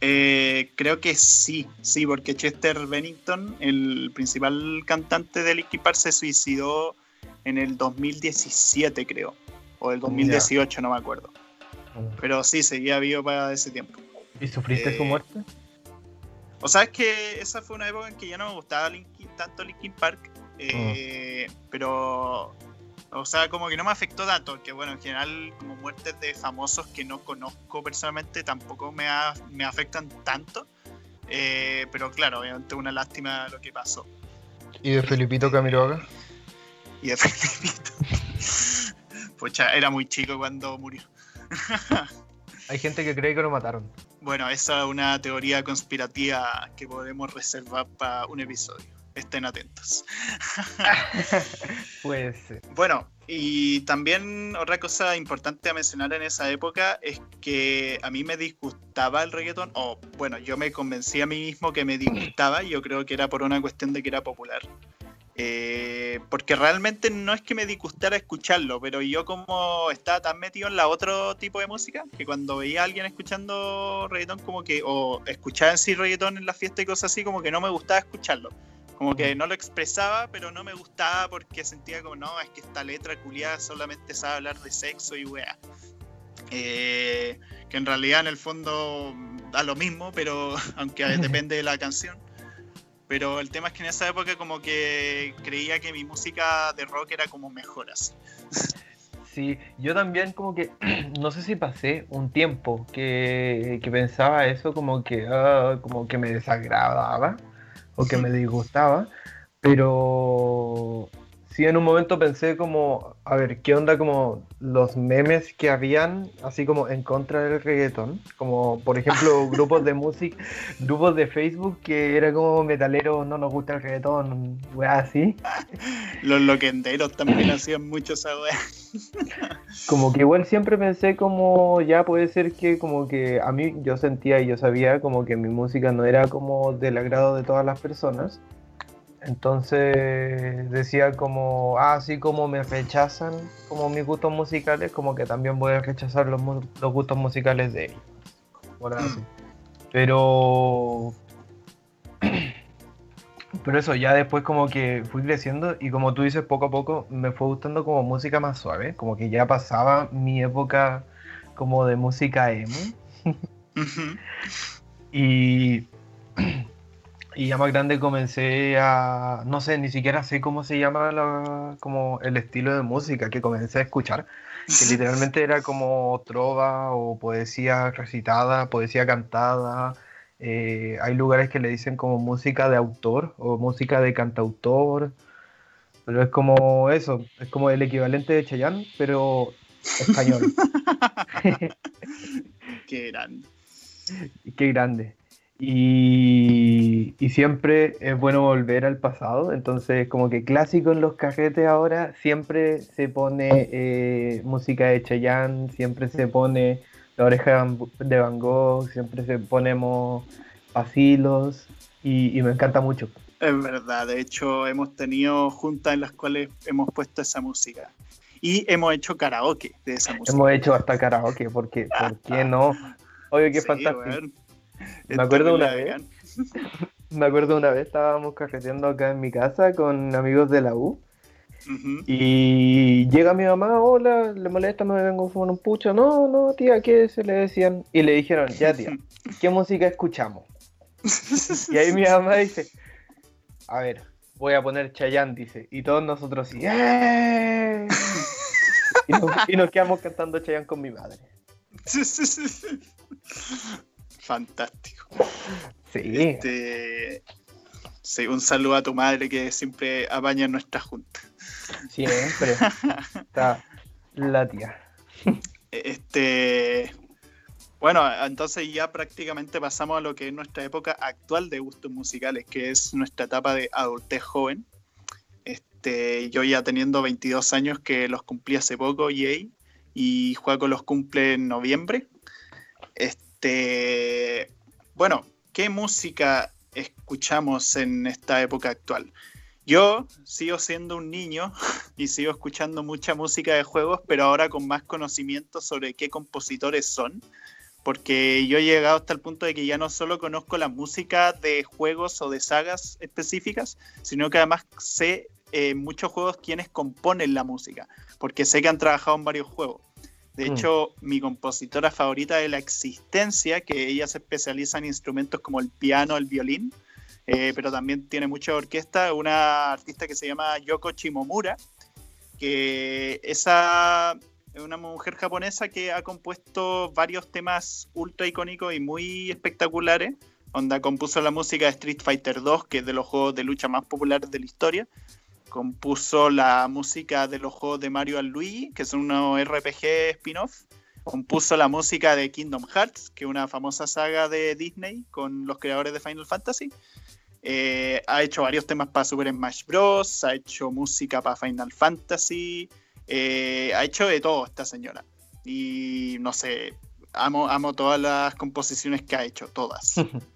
Eh, creo que sí, sí, porque Chester Bennington, el principal cantante de Linkin Park, se suicidó en el 2017, creo. O el 2018, no me acuerdo. Pero sí, seguía vivo para ese tiempo. ¿Y sufriste su Eh, muerte? O sea, es que esa fue una época en que ya no me gustaba Linkin- tanto Linkin Park, eh, pero, o sea, como que no me afectó tanto, porque bueno, en general, como muertes de famosos que no conozco personalmente tampoco me, a- me afectan tanto, eh, pero claro, obviamente una lástima lo que pasó. ¿Y de Felipito Camiroaga? Y de. Pucha, era muy chico cuando murió. Hay gente que cree que lo mataron. Bueno, esa es una teoría conspirativa que podemos reservar para un episodio. Estén atentos. Puede ser. Bueno, y también otra cosa importante a mencionar en esa época es que a mí me disgustaba el reggaetón, o bueno, yo me convencí a mí mismo que me disgustaba, y yo creo que era por una cuestión de que era popular. Eh, porque realmente no es que me disgustara escucharlo, pero yo como estaba tan metido en la otro tipo de música, que cuando veía a alguien escuchando reggaetón como que, o escuchaba en sí reggaetón en la fiesta y cosas así, como que no me gustaba escucharlo. Como que no lo expresaba, pero no me gustaba porque sentía como, no, es que esta letra culiada solamente sabe hablar de sexo y weá. Eh, que en realidad en el fondo da lo mismo, pero aunque depende de la canción. Pero el tema es que en esa época como que creía que mi música de rock era como mejor así. Sí, yo también como que, no sé si pasé un tiempo que, que pensaba eso como que, ah, como que me desagradaba o que me disgustaba, pero sí en un momento pensé como, a ver, ¿qué onda como los memes que habían así como en contra del reggaetón? Como por ejemplo grupos de música, grupos de Facebook que era como metaleros, no nos gusta el reggaetón, weá así. Los loquenderos también hacían mucho esa weá. Como que igual siempre pensé como ya puede ser que como que a mí yo sentía y yo sabía como que mi música no era como del agrado de todas las personas. Entonces decía como, ah, así como me rechazan como mis gustos musicales, como que también voy a rechazar los, los gustos musicales de ellos. Así. Pero... Pero eso, ya después como que fui creciendo y como tú dices, poco a poco me fue gustando como música más suave, como que ya pasaba mi época como de música emo y, y ya más grande comencé a, no sé, ni siquiera sé cómo se llama la- como el estilo de música que comencé a escuchar, que literalmente era como trova o poesía recitada, poesía cantada. eh, hay lugares que le dicen como música de autor o música de cantautor, pero es como eso, es como el equivalente de Chayanne, pero español. Qué grande. Qué grande. Y, y siempre es bueno volver al pasado, entonces como que clásico en los carretes ahora, siempre se pone eh, música de Chayanne, siempre se pone La oreja de Van Gogh, siempre se ponemos pasilos y, y me encanta mucho. Es verdad, de hecho hemos tenido juntas en las cuales hemos puesto esa música. Y hemos hecho karaoke de esa música. Hemos hecho hasta karaoke, porque ¿por qué no? Obvio que es Sí, fantástico. Me acuerdo una vez. Me acuerdo una vez estábamos carreteando acá en mi casa con amigos de la U. Y llega mi mamá, hola, le molesta, me vengo a fumar un pucho. No, no, tía, ¿qué se le decían? Y le dijeron, ya, tía, ¿qué música escuchamos? Y ahí mi mamá dice, a ver, voy a poner Chayanne, dice. Y todos nosotros sí, ¡eh! Y nos, y nos quedamos cantando Chayanne con mi madre. Fantástico. Sí, Este, sí, un saludo a tu madre que siempre apaña nuestra junta. siempre está la tía. Este, bueno, entonces ya prácticamente pasamos a lo que es nuestra época actual de gustos musicales, que es nuestra etapa de adultez joven. Este, yo ya teniendo 22 años que los cumplí hace poco, yay, y Juaco los cumple en noviembre. Este, bueno, ¿qué música escuchamos en esta época actual? Yo sigo siendo un niño y sigo escuchando mucha música de juegos, pero ahora con más conocimiento sobre qué compositores son, porque yo he llegado hasta el punto de que ya no solo conozco la música de juegos o de sagas específicas, sino que además sé eh, muchos juegos quienes componen la música, porque sé que han trabajado en varios juegos. De mm. hecho, mi compositora favorita de la existencia, que ella se especializa en instrumentos como el piano, el violín, eh, pero también tiene mucha orquesta, una artista que se llama Yoko Shimomura, que esa es una mujer japonesa que ha compuesto varios temas ultra icónicos y muy espectaculares. Onda compuso la música de Street Fighter 2, que es de los juegos de lucha más populares de la historia. Compuso la música de los juegos de Mario y Luigi, que son unos RPG spin-off. Compuso la música de Kingdom Hearts, que es una famosa saga de Disney con los creadores de Final Fantasy. Eh, ha hecho varios temas para Super Smash Bros. Ha hecho música para Final Fantasy. Eh, ha hecho de todo esta señora. Y no sé, amo, amo todas las composiciones que ha hecho, todas.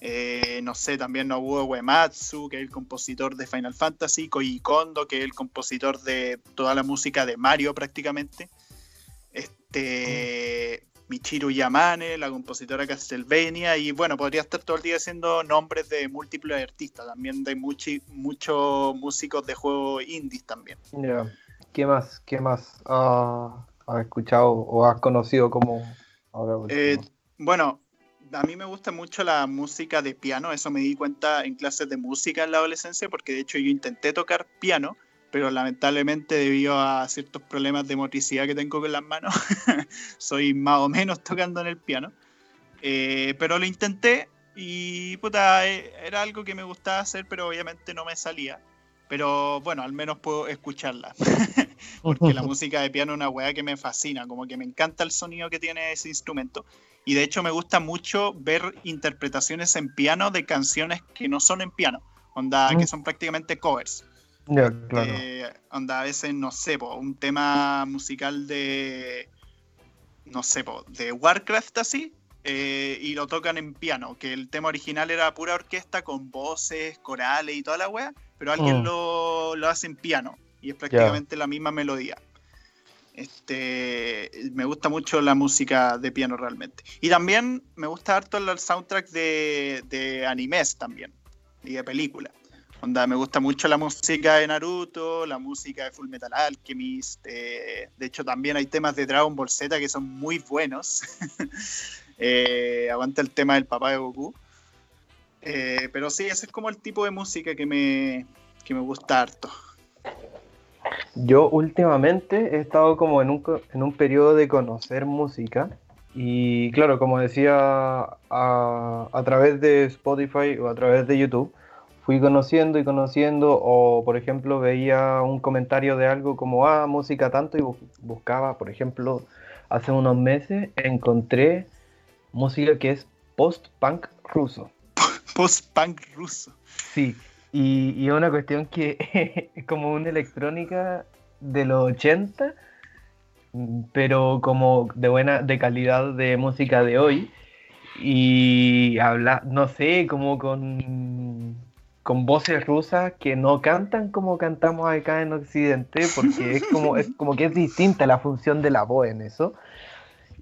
Eh, no sé, también Nobuo Uematsu, que es el compositor de Final Fantasy, Koji Kondo, que es el compositor de toda la música de Mario prácticamente. Este, Michiru Yamane, la compositora Castlevania, y bueno, podría estar todo el día haciendo nombres de múltiples artistas, también de muchos músicos de juegos indies también. ¿Qué más, qué más has escuchado o has conocido como eh, bueno, a mí me gusta mucho la música de piano, eso me di cuenta en clases de música en la adolescencia, porque de hecho yo intenté tocar piano, pero lamentablemente debido a ciertos problemas de motricidad que tengo con las manos, soy más o menos tocando en el piano. Eh, pero lo intenté y puta, eh, era algo que me gustaba hacer, pero obviamente no me salía. Pero bueno, al menos puedo escucharla. Porque la música de piano es una weá que me fascina, como que me encanta el sonido que tiene ese instrumento. Y de hecho me gusta mucho ver interpretaciones en piano de canciones que no son en piano, onda, que mm. son prácticamente covers. Ya, claro. Eh, onda, a veces, no sé, un tema musical de, no sé, de Warcraft así, eh, y lo tocan en piano, que el tema original era pura orquesta con voces, corales y toda la wea, pero alguien mm. lo, lo, hace en piano y es prácticamente la misma melodía. Este, me gusta mucho la música de piano realmente. Y también me gusta harto el soundtrack de, de animes también y de películas. Onda, me gusta mucho la música de Naruto, la música de Full Metal Alchemist. Eh, de hecho, también hay temas de Dragon Ball Z que son muy buenos. eh, aguanta el tema del papá de Goku. Eh, pero sí, ese es como el tipo de música que me, que me gusta harto. Yo últimamente he estado como en un, en un periodo de conocer música. Y claro, como decía, a, través de Spotify o a través de YouTube fui conociendo y conociendo, o por ejemplo veía un comentario de algo como, ah, música tanto, y buscaba, por ejemplo, hace unos meses encontré música que es post-punk ruso. Post-punk ruso. Sí, y, y una cuestión que es como una electrónica de los 80, pero como de buena, de calidad de música de hoy. Y habla, no sé, como con con voces rusas que no cantan como cantamos acá en Occidente, porque es como, es como que es distinta la función de la voz en eso.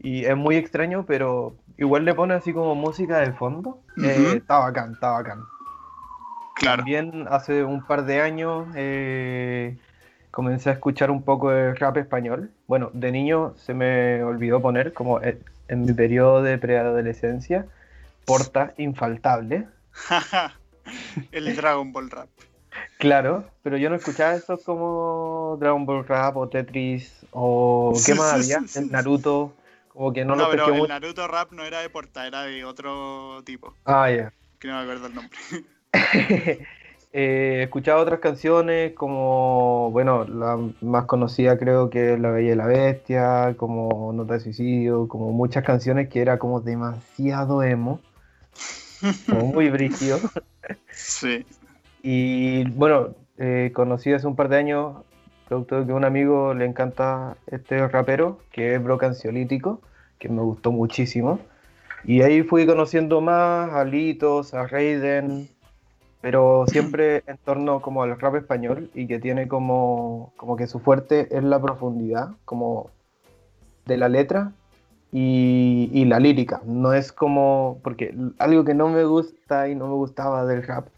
Y es muy extraño, pero igual le pone así como música de fondo. Eh, está bacán, está bacán. Claro. También hace un par de años eh, comencé a escuchar un poco de rap español. Bueno, de niño se me olvidó poner, como en mi periodo de preadolescencia, Porta Infaltable. el Dragon Ball Rap. Claro, pero yo no escuchaba eso como Dragon Ball Rap o Tetris o ¿qué más había? El Naruto, como que no, no pero el Naruto Rap no era de porta, era de otro tipo. Ah, ya. Que no me acuerdo el nombre. eh, escuchaba otras canciones como, bueno, la más conocida creo que es La Bella y la Bestia, como Nota de Suicidio, como muchas canciones que era como demasiado emo, como muy brígido. Sí. Y bueno, eh, conocí hace un par de años, producto de que un amigo le encanta este rapero, que es Brocanciolítico, que me gustó muchísimo. Y ahí fui conociendo más a Litos, a Raiden, pero siempre en torno como al rap español y que tiene como, como que su fuerte es la profundidad, como de la letra y, y, la lírica. No es como, porque algo que no me gusta y no me gustaba del rap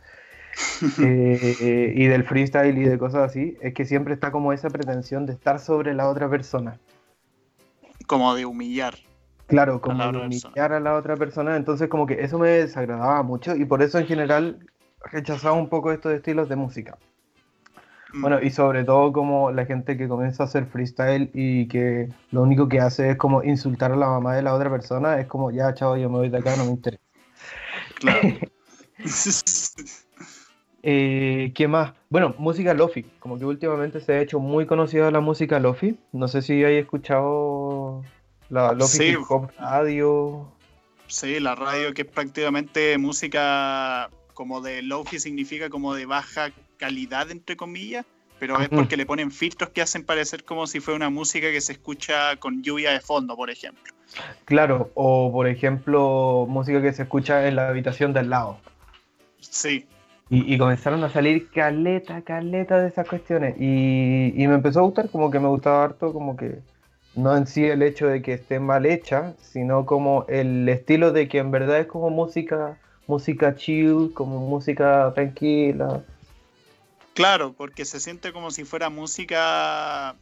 eh, y del freestyle y de cosas así, es que siempre está como esa pretensión de estar sobre la otra persona. como de humillar. Claro, como de humillar a la otra persona, entonces como que eso me desagradaba mucho y por eso en general rechazaba un poco estos estilos de música. Mm. Bueno, y sobre todo como la gente que comienza a hacer freestyle y que lo único que hace es como insultar a la mamá de la otra persona, es como, ya, chao, yo me voy de acá, no me interesa. Claro. Eh, ¿Qué más? Bueno, música lofi. Como que últimamente se ha hecho muy conocida la música lofi. No sé si hay escuchado la lofi hip hop radio. Sí, la radio que es prácticamente música como de lofi significa como de baja calidad entre comillas, pero es porque le ponen filtros que hacen parecer como si fuera una música que se escucha con lluvia de fondo, por ejemplo. Claro, o por ejemplo, música que se escucha en la habitación del lado. Sí, y, comenzaron a salir caleta, caleta de esas cuestiones. Y, me empezó a gustar, como que me gustaba harto, como que no en sí el hecho de que esté mal hecha, sino como el estilo de que en verdad es como música, música chill, como música tranquila. Claro, porque se siente como si fuera música.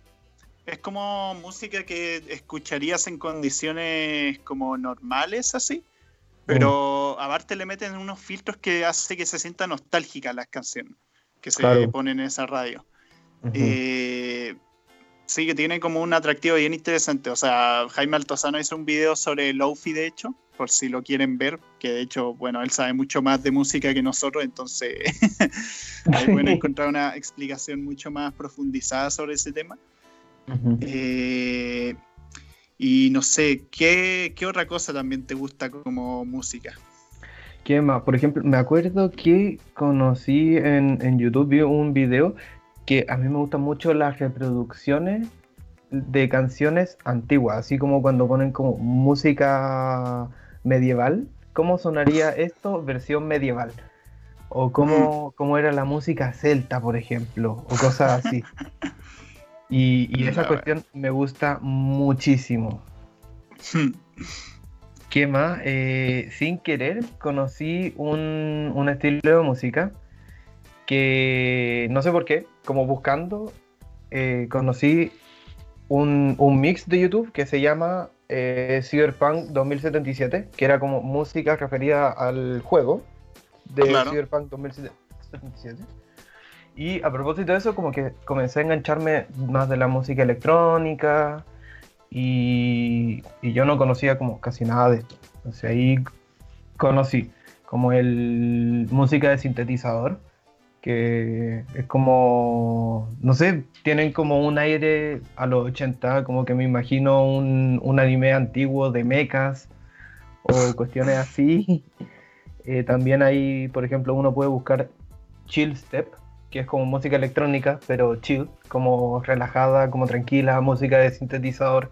Es como música que escucharías en condiciones como normales, así. Pero aparte le meten unos filtros que hace que se sienta nostálgica las canciones que se ponen en esa radio. Eh, sí, que tiene como un atractivo bien interesante. O sea, Jaime Altozano hizo un video sobre Lofi, de hecho, por si lo quieren ver, que de hecho, bueno, él sabe mucho más de música que nosotros, entonces ahí pueden encontrar una explicación mucho más profundizada sobre ese tema. eh, y no sé, ¿qué, otra cosa también te gusta como música? ¿Qué más? Por ejemplo, me acuerdo que conocí en, en YouTube, vi un video que a mí me gustan mucho las reproducciones de canciones antiguas, así como cuando ponen como música medieval. ¿Cómo sonaría esto versión medieval? O cómo, cómo era la música celta, por ejemplo, o cosas así. Y, esa cuestión me gusta muchísimo. ¿Qué más? Eh, sin querer conocí un, estilo de música que no sé por qué, como buscando, eh, conocí un, mix de YouTube que se llama eh, Cyberpunk 2077, que era como música referida al juego de Cyberpunk 2077. Y a propósito de eso, como que comencé a engancharme más de la música electrónica y, yo no conocía como casi nada de esto. Entonces ahí conocí como el música de sintetizador, que es como, no sé, tienen como un aire a los 80, como que me imagino un, un anime antiguo de mechas o cuestiones así. Eh, también ahí, por ejemplo, uno puede buscar Chill Step, que es como música electrónica, pero chill, como relajada, como tranquila, música de sintetizador,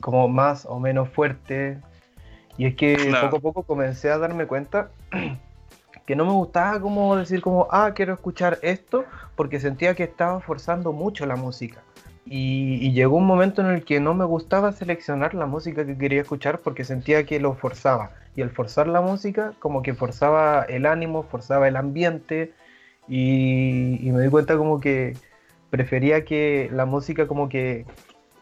como más o menos fuerte. Y es que poco a poco comencé a darme cuenta que no me gustaba como decir como, ah, quiero escuchar esto, porque sentía que estaba forzando mucho la música. Y, y, llegó un momento en el que no me gustaba seleccionar la música que quería escuchar porque sentía que lo forzaba. Y el forzar la música como que forzaba el ánimo, forzaba el ambiente, y, me di cuenta como que prefería que la música como que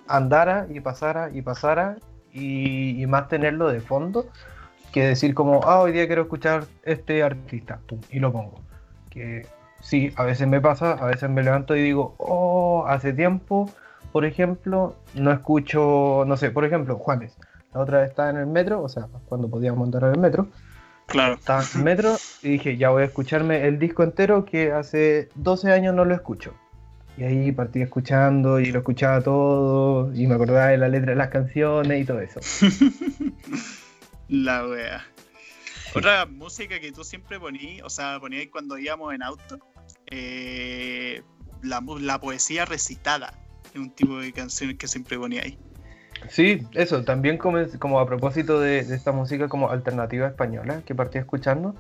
andara y pasara y pasara y, más tenerlo de fondo que decir como, ah, hoy día quiero escuchar este artista, y lo pongo. Que sí, a veces me pasa, a veces me levanto y digo, oh, hace tiempo, por ejemplo, no escucho, no sé, por ejemplo, Juanes. La otra vez estaba en el metro, o sea, cuando podíamos montar en el metro, Claro. Estaba en metro y dije, ya voy a escucharme el disco entero que hace 12 años no lo escucho. Y ahí partí escuchando y lo escuchaba todo y me acordaba de la letra de las canciones y todo eso. la wea. Otra música que tú siempre ponías, o sea, ponías cuando íbamos en auto, eh, la, la, poesía recitada, es un tipo de canciones que siempre ponía ahí. Sí, eso, también como, a propósito de, esta música como alternativa española que partí escuchando,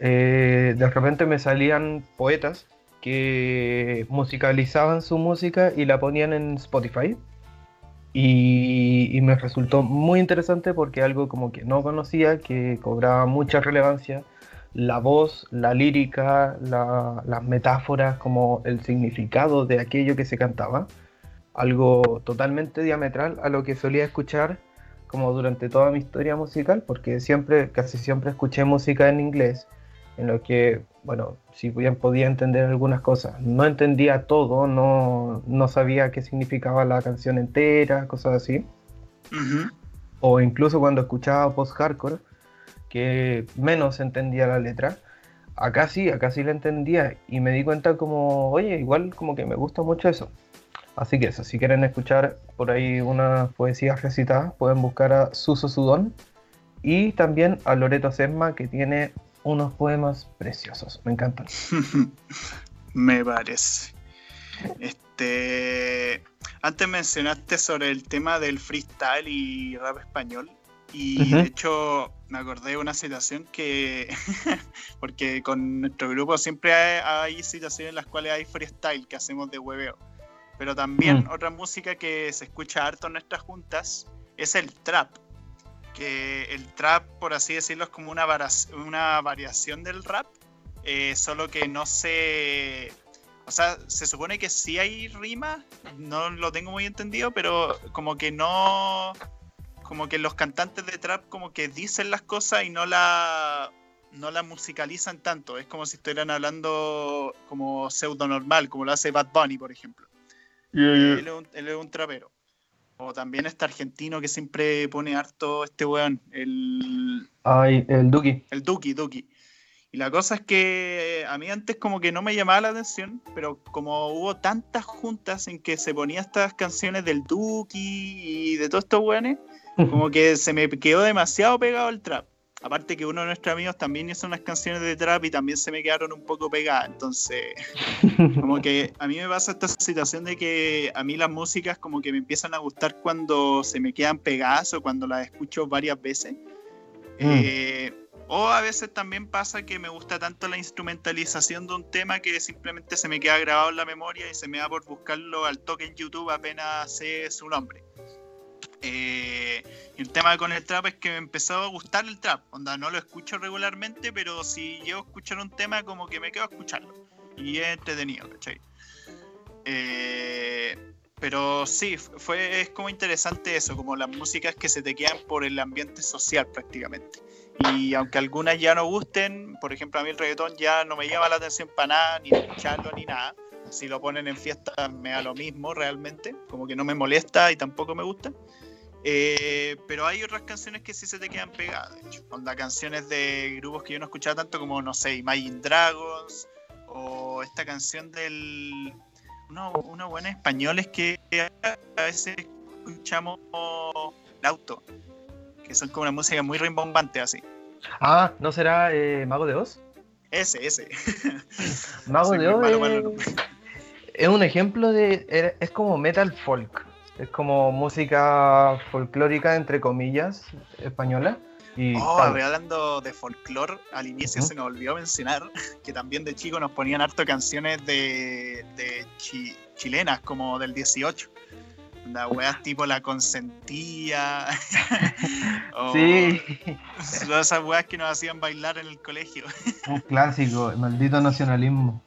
eh, de repente me salían poetas que musicalizaban su música y la ponían en Spotify. Y, me resultó muy interesante porque algo como que no conocía, que cobraba mucha relevancia, la voz, la lírica, las metáforas, como el significado de aquello que se cantaba algo totalmente diametral a lo que solía escuchar como durante toda mi historia musical, porque siempre, casi siempre escuché música en inglés, en lo que, bueno, si bien podía entender algunas cosas, no entendía todo, no, no sabía qué significaba la canción entera, cosas así. O incluso cuando escuchaba post-hardcore, que menos entendía la letra, acá sí, acá sí la entendía y me di cuenta como, oye, igual como que me gusta mucho eso. Así que eso, si quieren escuchar por ahí unas poesías recitadas, pueden buscar a Suso Sudón y también a Loreto Sesma, que tiene unos poemas preciosos. Me encantan. Me parece. Este, antes mencionaste sobre el tema del freestyle y rap español. Y de hecho, me acordé de una situación que, porque con nuestro grupo siempre hay, hay, situaciones en las cuales hay freestyle que hacemos de hueveo. Pero también mm. otra música que se escucha harto en nuestras juntas es el trap. Que el trap, por así decirlo, es como una, una variación del rap, eh, solo que no se... O sea, se supone que sí hay rima, no lo tengo muy entendido, pero como que no... Como que los cantantes de trap como que dicen las cosas y no la no la musicalizan tanto. Es como si estuvieran hablando como pseudo normal, como lo hace Bad Bunny, por ejemplo. Él, es un, trapero. O también este argentino que siempre pone harto este weón, el... Ay, el Duki. El Duki, Duki. Y la cosa es que a mí antes como que no me llamaba la atención, pero como hubo tantas juntas en que se ponía estas canciones del Duki y de todos estos weones, como que se me quedó demasiado pegado el trap. Aparte que uno de nuestros amigos también hizo unas canciones de trap y también se me quedaron un poco pegadas. Entonces, como que a mí me pasa esta situación de que a mí las músicas como que me empiezan a gustar cuando se me quedan pegadas o cuando las escucho varias veces. Mm. Eh, o a veces también pasa que me gusta tanto la instrumentalización de un tema que simplemente se me queda grabado en la memoria y se me da por buscarlo al toque en YouTube apenas sé su nombre. Eh, el tema con el trap es que me empezó a gustar el trap. Onda, no lo escucho regularmente, pero si llego a escuchar un tema, como que me quedo a escucharlo. Y es entretenido, ¿cachai? Eh, pero sí, fue, es como interesante eso, como las músicas que se te quedan por el ambiente social prácticamente. Y aunque algunas ya no gusten, por ejemplo, a mí el reggaetón ya no me llama la atención para nada, ni escucharlo, ni nada. Si lo ponen en fiesta me da lo mismo realmente, como que no me molesta y tampoco me gusta. Eh, pero hay otras canciones que sí se te quedan pegadas, de hecho. Onda canciones de grupos que yo no escuchaba tanto como, no sé, Imagine Dragons o esta canción del... Uno, unos buenos españoles que a veces escuchamos el auto, que son como una música muy rimbombante así. Ah, ¿no será eh, Mago de Oz? Ese, ese. Mago de Oz es, un ejemplo de... es como metal folk. Es como música folclórica, entre comillas, española. Y oh, hablando de folclore, al inicio se nos olvidó mencionar que también de chico nos ponían harto canciones de, chilenas, como del 18. Las weas tipo La Consentía. sí. Todas esas weas que nos hacían bailar en el colegio. Un clásico, el maldito nacionalismo.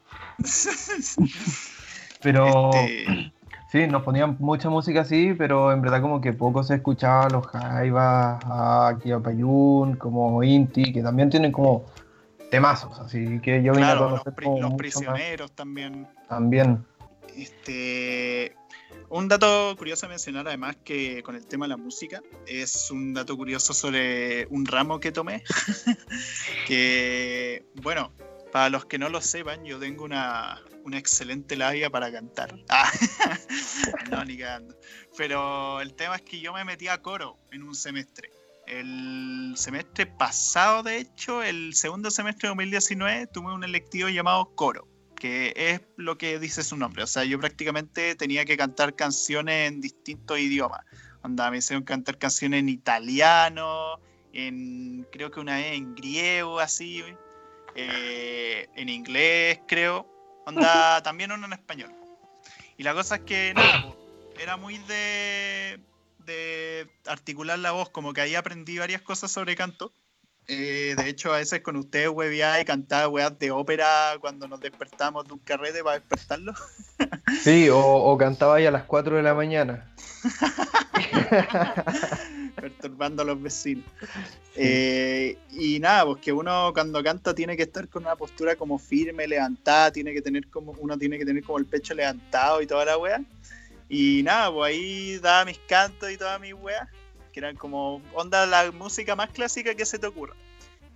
Pero. Este, Sí, nos ponían mucha música así, pero en verdad como que poco se escuchaba los Jaivas, a Payún, como Inti, que también tienen como temazos, así que yo vine a conocer los, los prisioneros también. También. Este, un dato curioso a mencionar, además, que con el tema de la música, es un dato curioso sobre un ramo que tomé. que, bueno, para los que no lo sepan, yo tengo una, una excelente labia para cantar. Ah, no, ni cagando. Pero el tema es que yo me metí a coro en un semestre. El semestre pasado, de hecho, el segundo semestre de 2019, tuve un electivo llamado coro, que es lo que dice su nombre. O sea, yo prácticamente tenía que cantar canciones en distintos idiomas. Onda, me hicieron cantar canciones en italiano, en creo que una vez en griego, así, eh, en inglés, creo Onda, también uno en español. Y la cosa es que, nada, era muy de, de articular la voz, como que ahí aprendí varias cosas sobre canto. Eh, de hecho, a veces con ustedes hueveaba y cantaba weas de ópera cuando nos despertamos de un carrete para despertarlo. Sí, o, cantaba ahí a las 4 de la mañana. Perturbando a los vecinos. Eh, y nada, pues que uno cuando canta tiene que estar con una postura como firme, levantada, tiene que tener como, uno tiene que tener como el pecho levantado y toda la wea. Y nada, pues ahí daba mis cantos y todas mis weas que eran como onda la música más clásica que se te ocurra.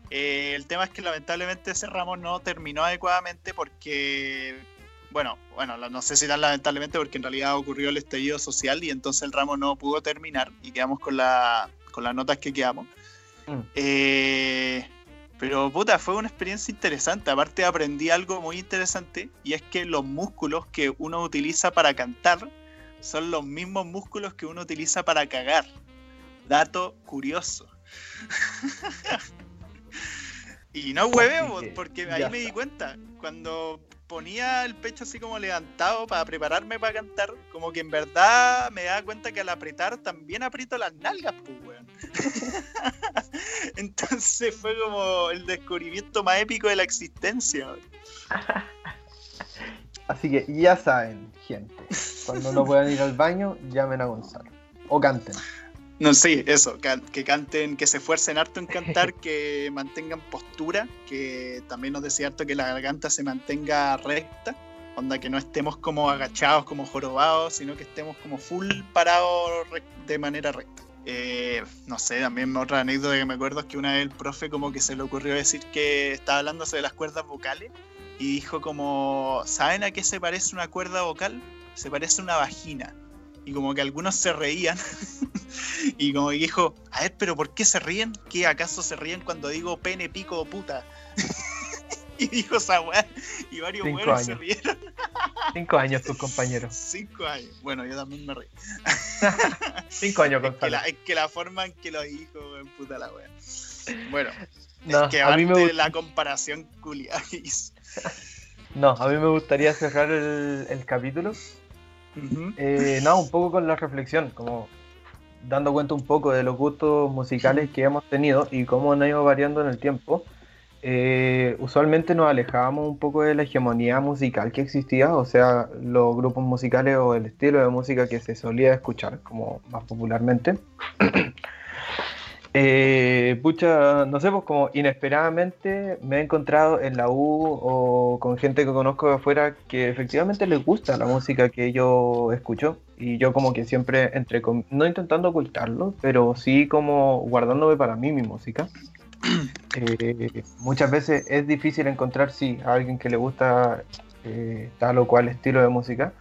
Eh, el tema es que lamentablemente ese ramo no terminó adecuadamente porque, bueno, bueno, no sé si tan lamentablemente porque en realidad ocurrió el estallido social y entonces el ramo no pudo terminar y quedamos con, la, con las notas que quedamos. Mm. Eh, pero puta, fue una experiencia interesante. Aparte aprendí algo muy interesante y es que los músculos que uno utiliza para cantar son los mismos músculos que uno utiliza para cagar. Dato curioso. y no hueveo, porque ahí me di cuenta. Cuando ponía el pecho así como levantado para prepararme para cantar, como que en verdad me daba cuenta que al apretar también aprieto las nalgas, pues, weón. Entonces fue como el descubrimiento más épico de la existencia. Así que ya saben, gente, cuando no puedan ir al baño, llamen a Gonzalo. O canten. No, sí, eso, que, canten, que se esfuercen harto en cantar, que mantengan postura, que también nos decía harto que la garganta se mantenga recta, onda que no estemos como agachados, como jorobados, sino que estemos como full parados de manera recta. Eh, no sé, también otra anécdota que me acuerdo es que una vez el profe como que se le ocurrió decir que estaba hablando sobre las cuerdas vocales y dijo como, ¿saben a qué se parece una cuerda vocal? Se parece a una vagina y como que algunos se reían y como que dijo, a ver, pero ¿por qué se ríen? ¿Qué acaso se ríen cuando digo pene, pico o puta? y dijo esa weá y varios buenos se rieron. Cinco años tus compañeros. Cinco años. Bueno, yo también me reí. Cinco años, es que, la, es que la forma en que lo dijo, puta la weá. Bueno, es que a mí me la comparación culia. no, a mí me gustaría cerrar el, el capítulo eh, no, un poco con la reflexión, como dando cuenta un poco de los gustos musicales que hemos tenido y cómo han ido variando en el tiempo. Eh, usualmente nos alejábamos un poco de la hegemonía musical que existía, o sea, los grupos musicales o el estilo de música que se solía escuchar, como más popularmente. Eh, pucha, no sé, pues como inesperadamente me he encontrado en la U o con gente que conozco de afuera que efectivamente les gusta la música que yo escucho y yo como que siempre entre no intentando ocultarlo, pero sí como guardándome para mí mi música. Eh, muchas veces es difícil encontrar sí a alguien que le gusta eh, tal o cual estilo de música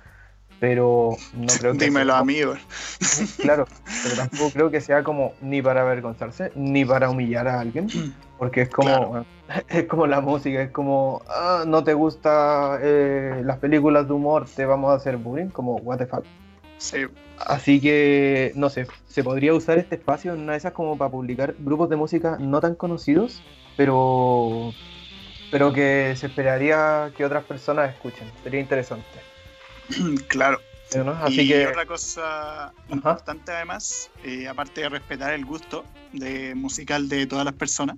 pero no creo que dímelo amigo. Claro pero tampoco creo que sea como ni para avergonzarse ni para humillar a alguien porque es como es como la música es como ah, no te gusta eh, las películas de humor te vamos a hacer bullying como what the fuck sí. así que no sé se podría usar este espacio en una de esas como para publicar grupos de música no tan conocidos pero pero que se esperaría que otras personas escuchen. Sería interesante claro. y otra cosa importante además, eh, aparte de respetar el gusto de musical de todas las personas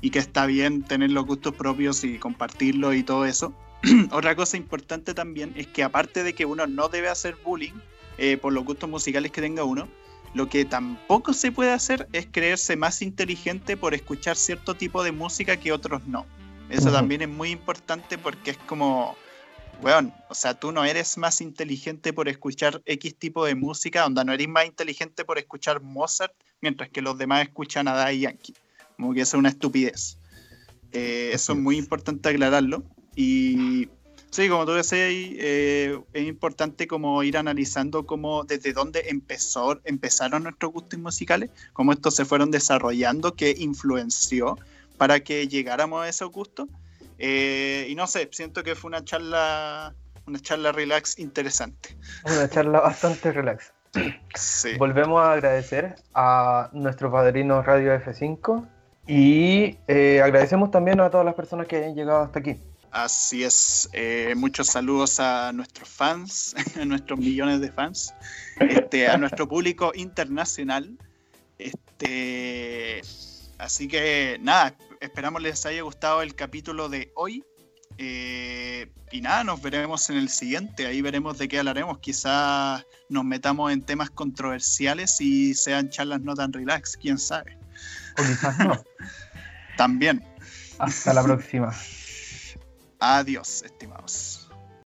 y que está bien tener los gustos propios y compartirlo y todo eso, otra cosa importante también es que aparte de que uno no debe hacer bullying eh, por los gustos musicales que tenga uno, lo que tampoco se puede hacer es creerse más inteligente por escuchar cierto tipo de música que otros no. Eso también es muy importante porque es como weón, o sea, tú no eres más inteligente por escuchar X tipo de música, onda, no eres más inteligente por escuchar Mozart, mientras que los demás escuchan a Daddy Yankee. Como que eso es una estupidez. Eh, eso es muy importante aclararlo. Y sí, como tú decías, eh, es importante como ir analizando cómo, desde dónde empezó, empezaron nuestros gustos musicales, cómo estos se fueron desarrollando, qué influenció para que llegáramos a esos gustos eh, y no sé, siento que fue una charla, una charla relax interesante. Una charla bastante relax. Volvemos a agradecer a nuestro padrino Radio F5 y eh, agradecemos también a todas las personas que hayan llegado hasta aquí. Así es, eh, muchos saludos a nuestros fans, a nuestros millones de fans, este, a nuestro público internacional. Este, Así que nada, esperamos les haya gustado el capítulo de hoy. Eh, y nada, nos veremos en el siguiente. Ahí veremos de qué hablaremos. Quizás nos metamos en temas controversiales y sean charlas no tan relax, quién sabe. O quizás no. También. Hasta la próxima. Adiós, estimados.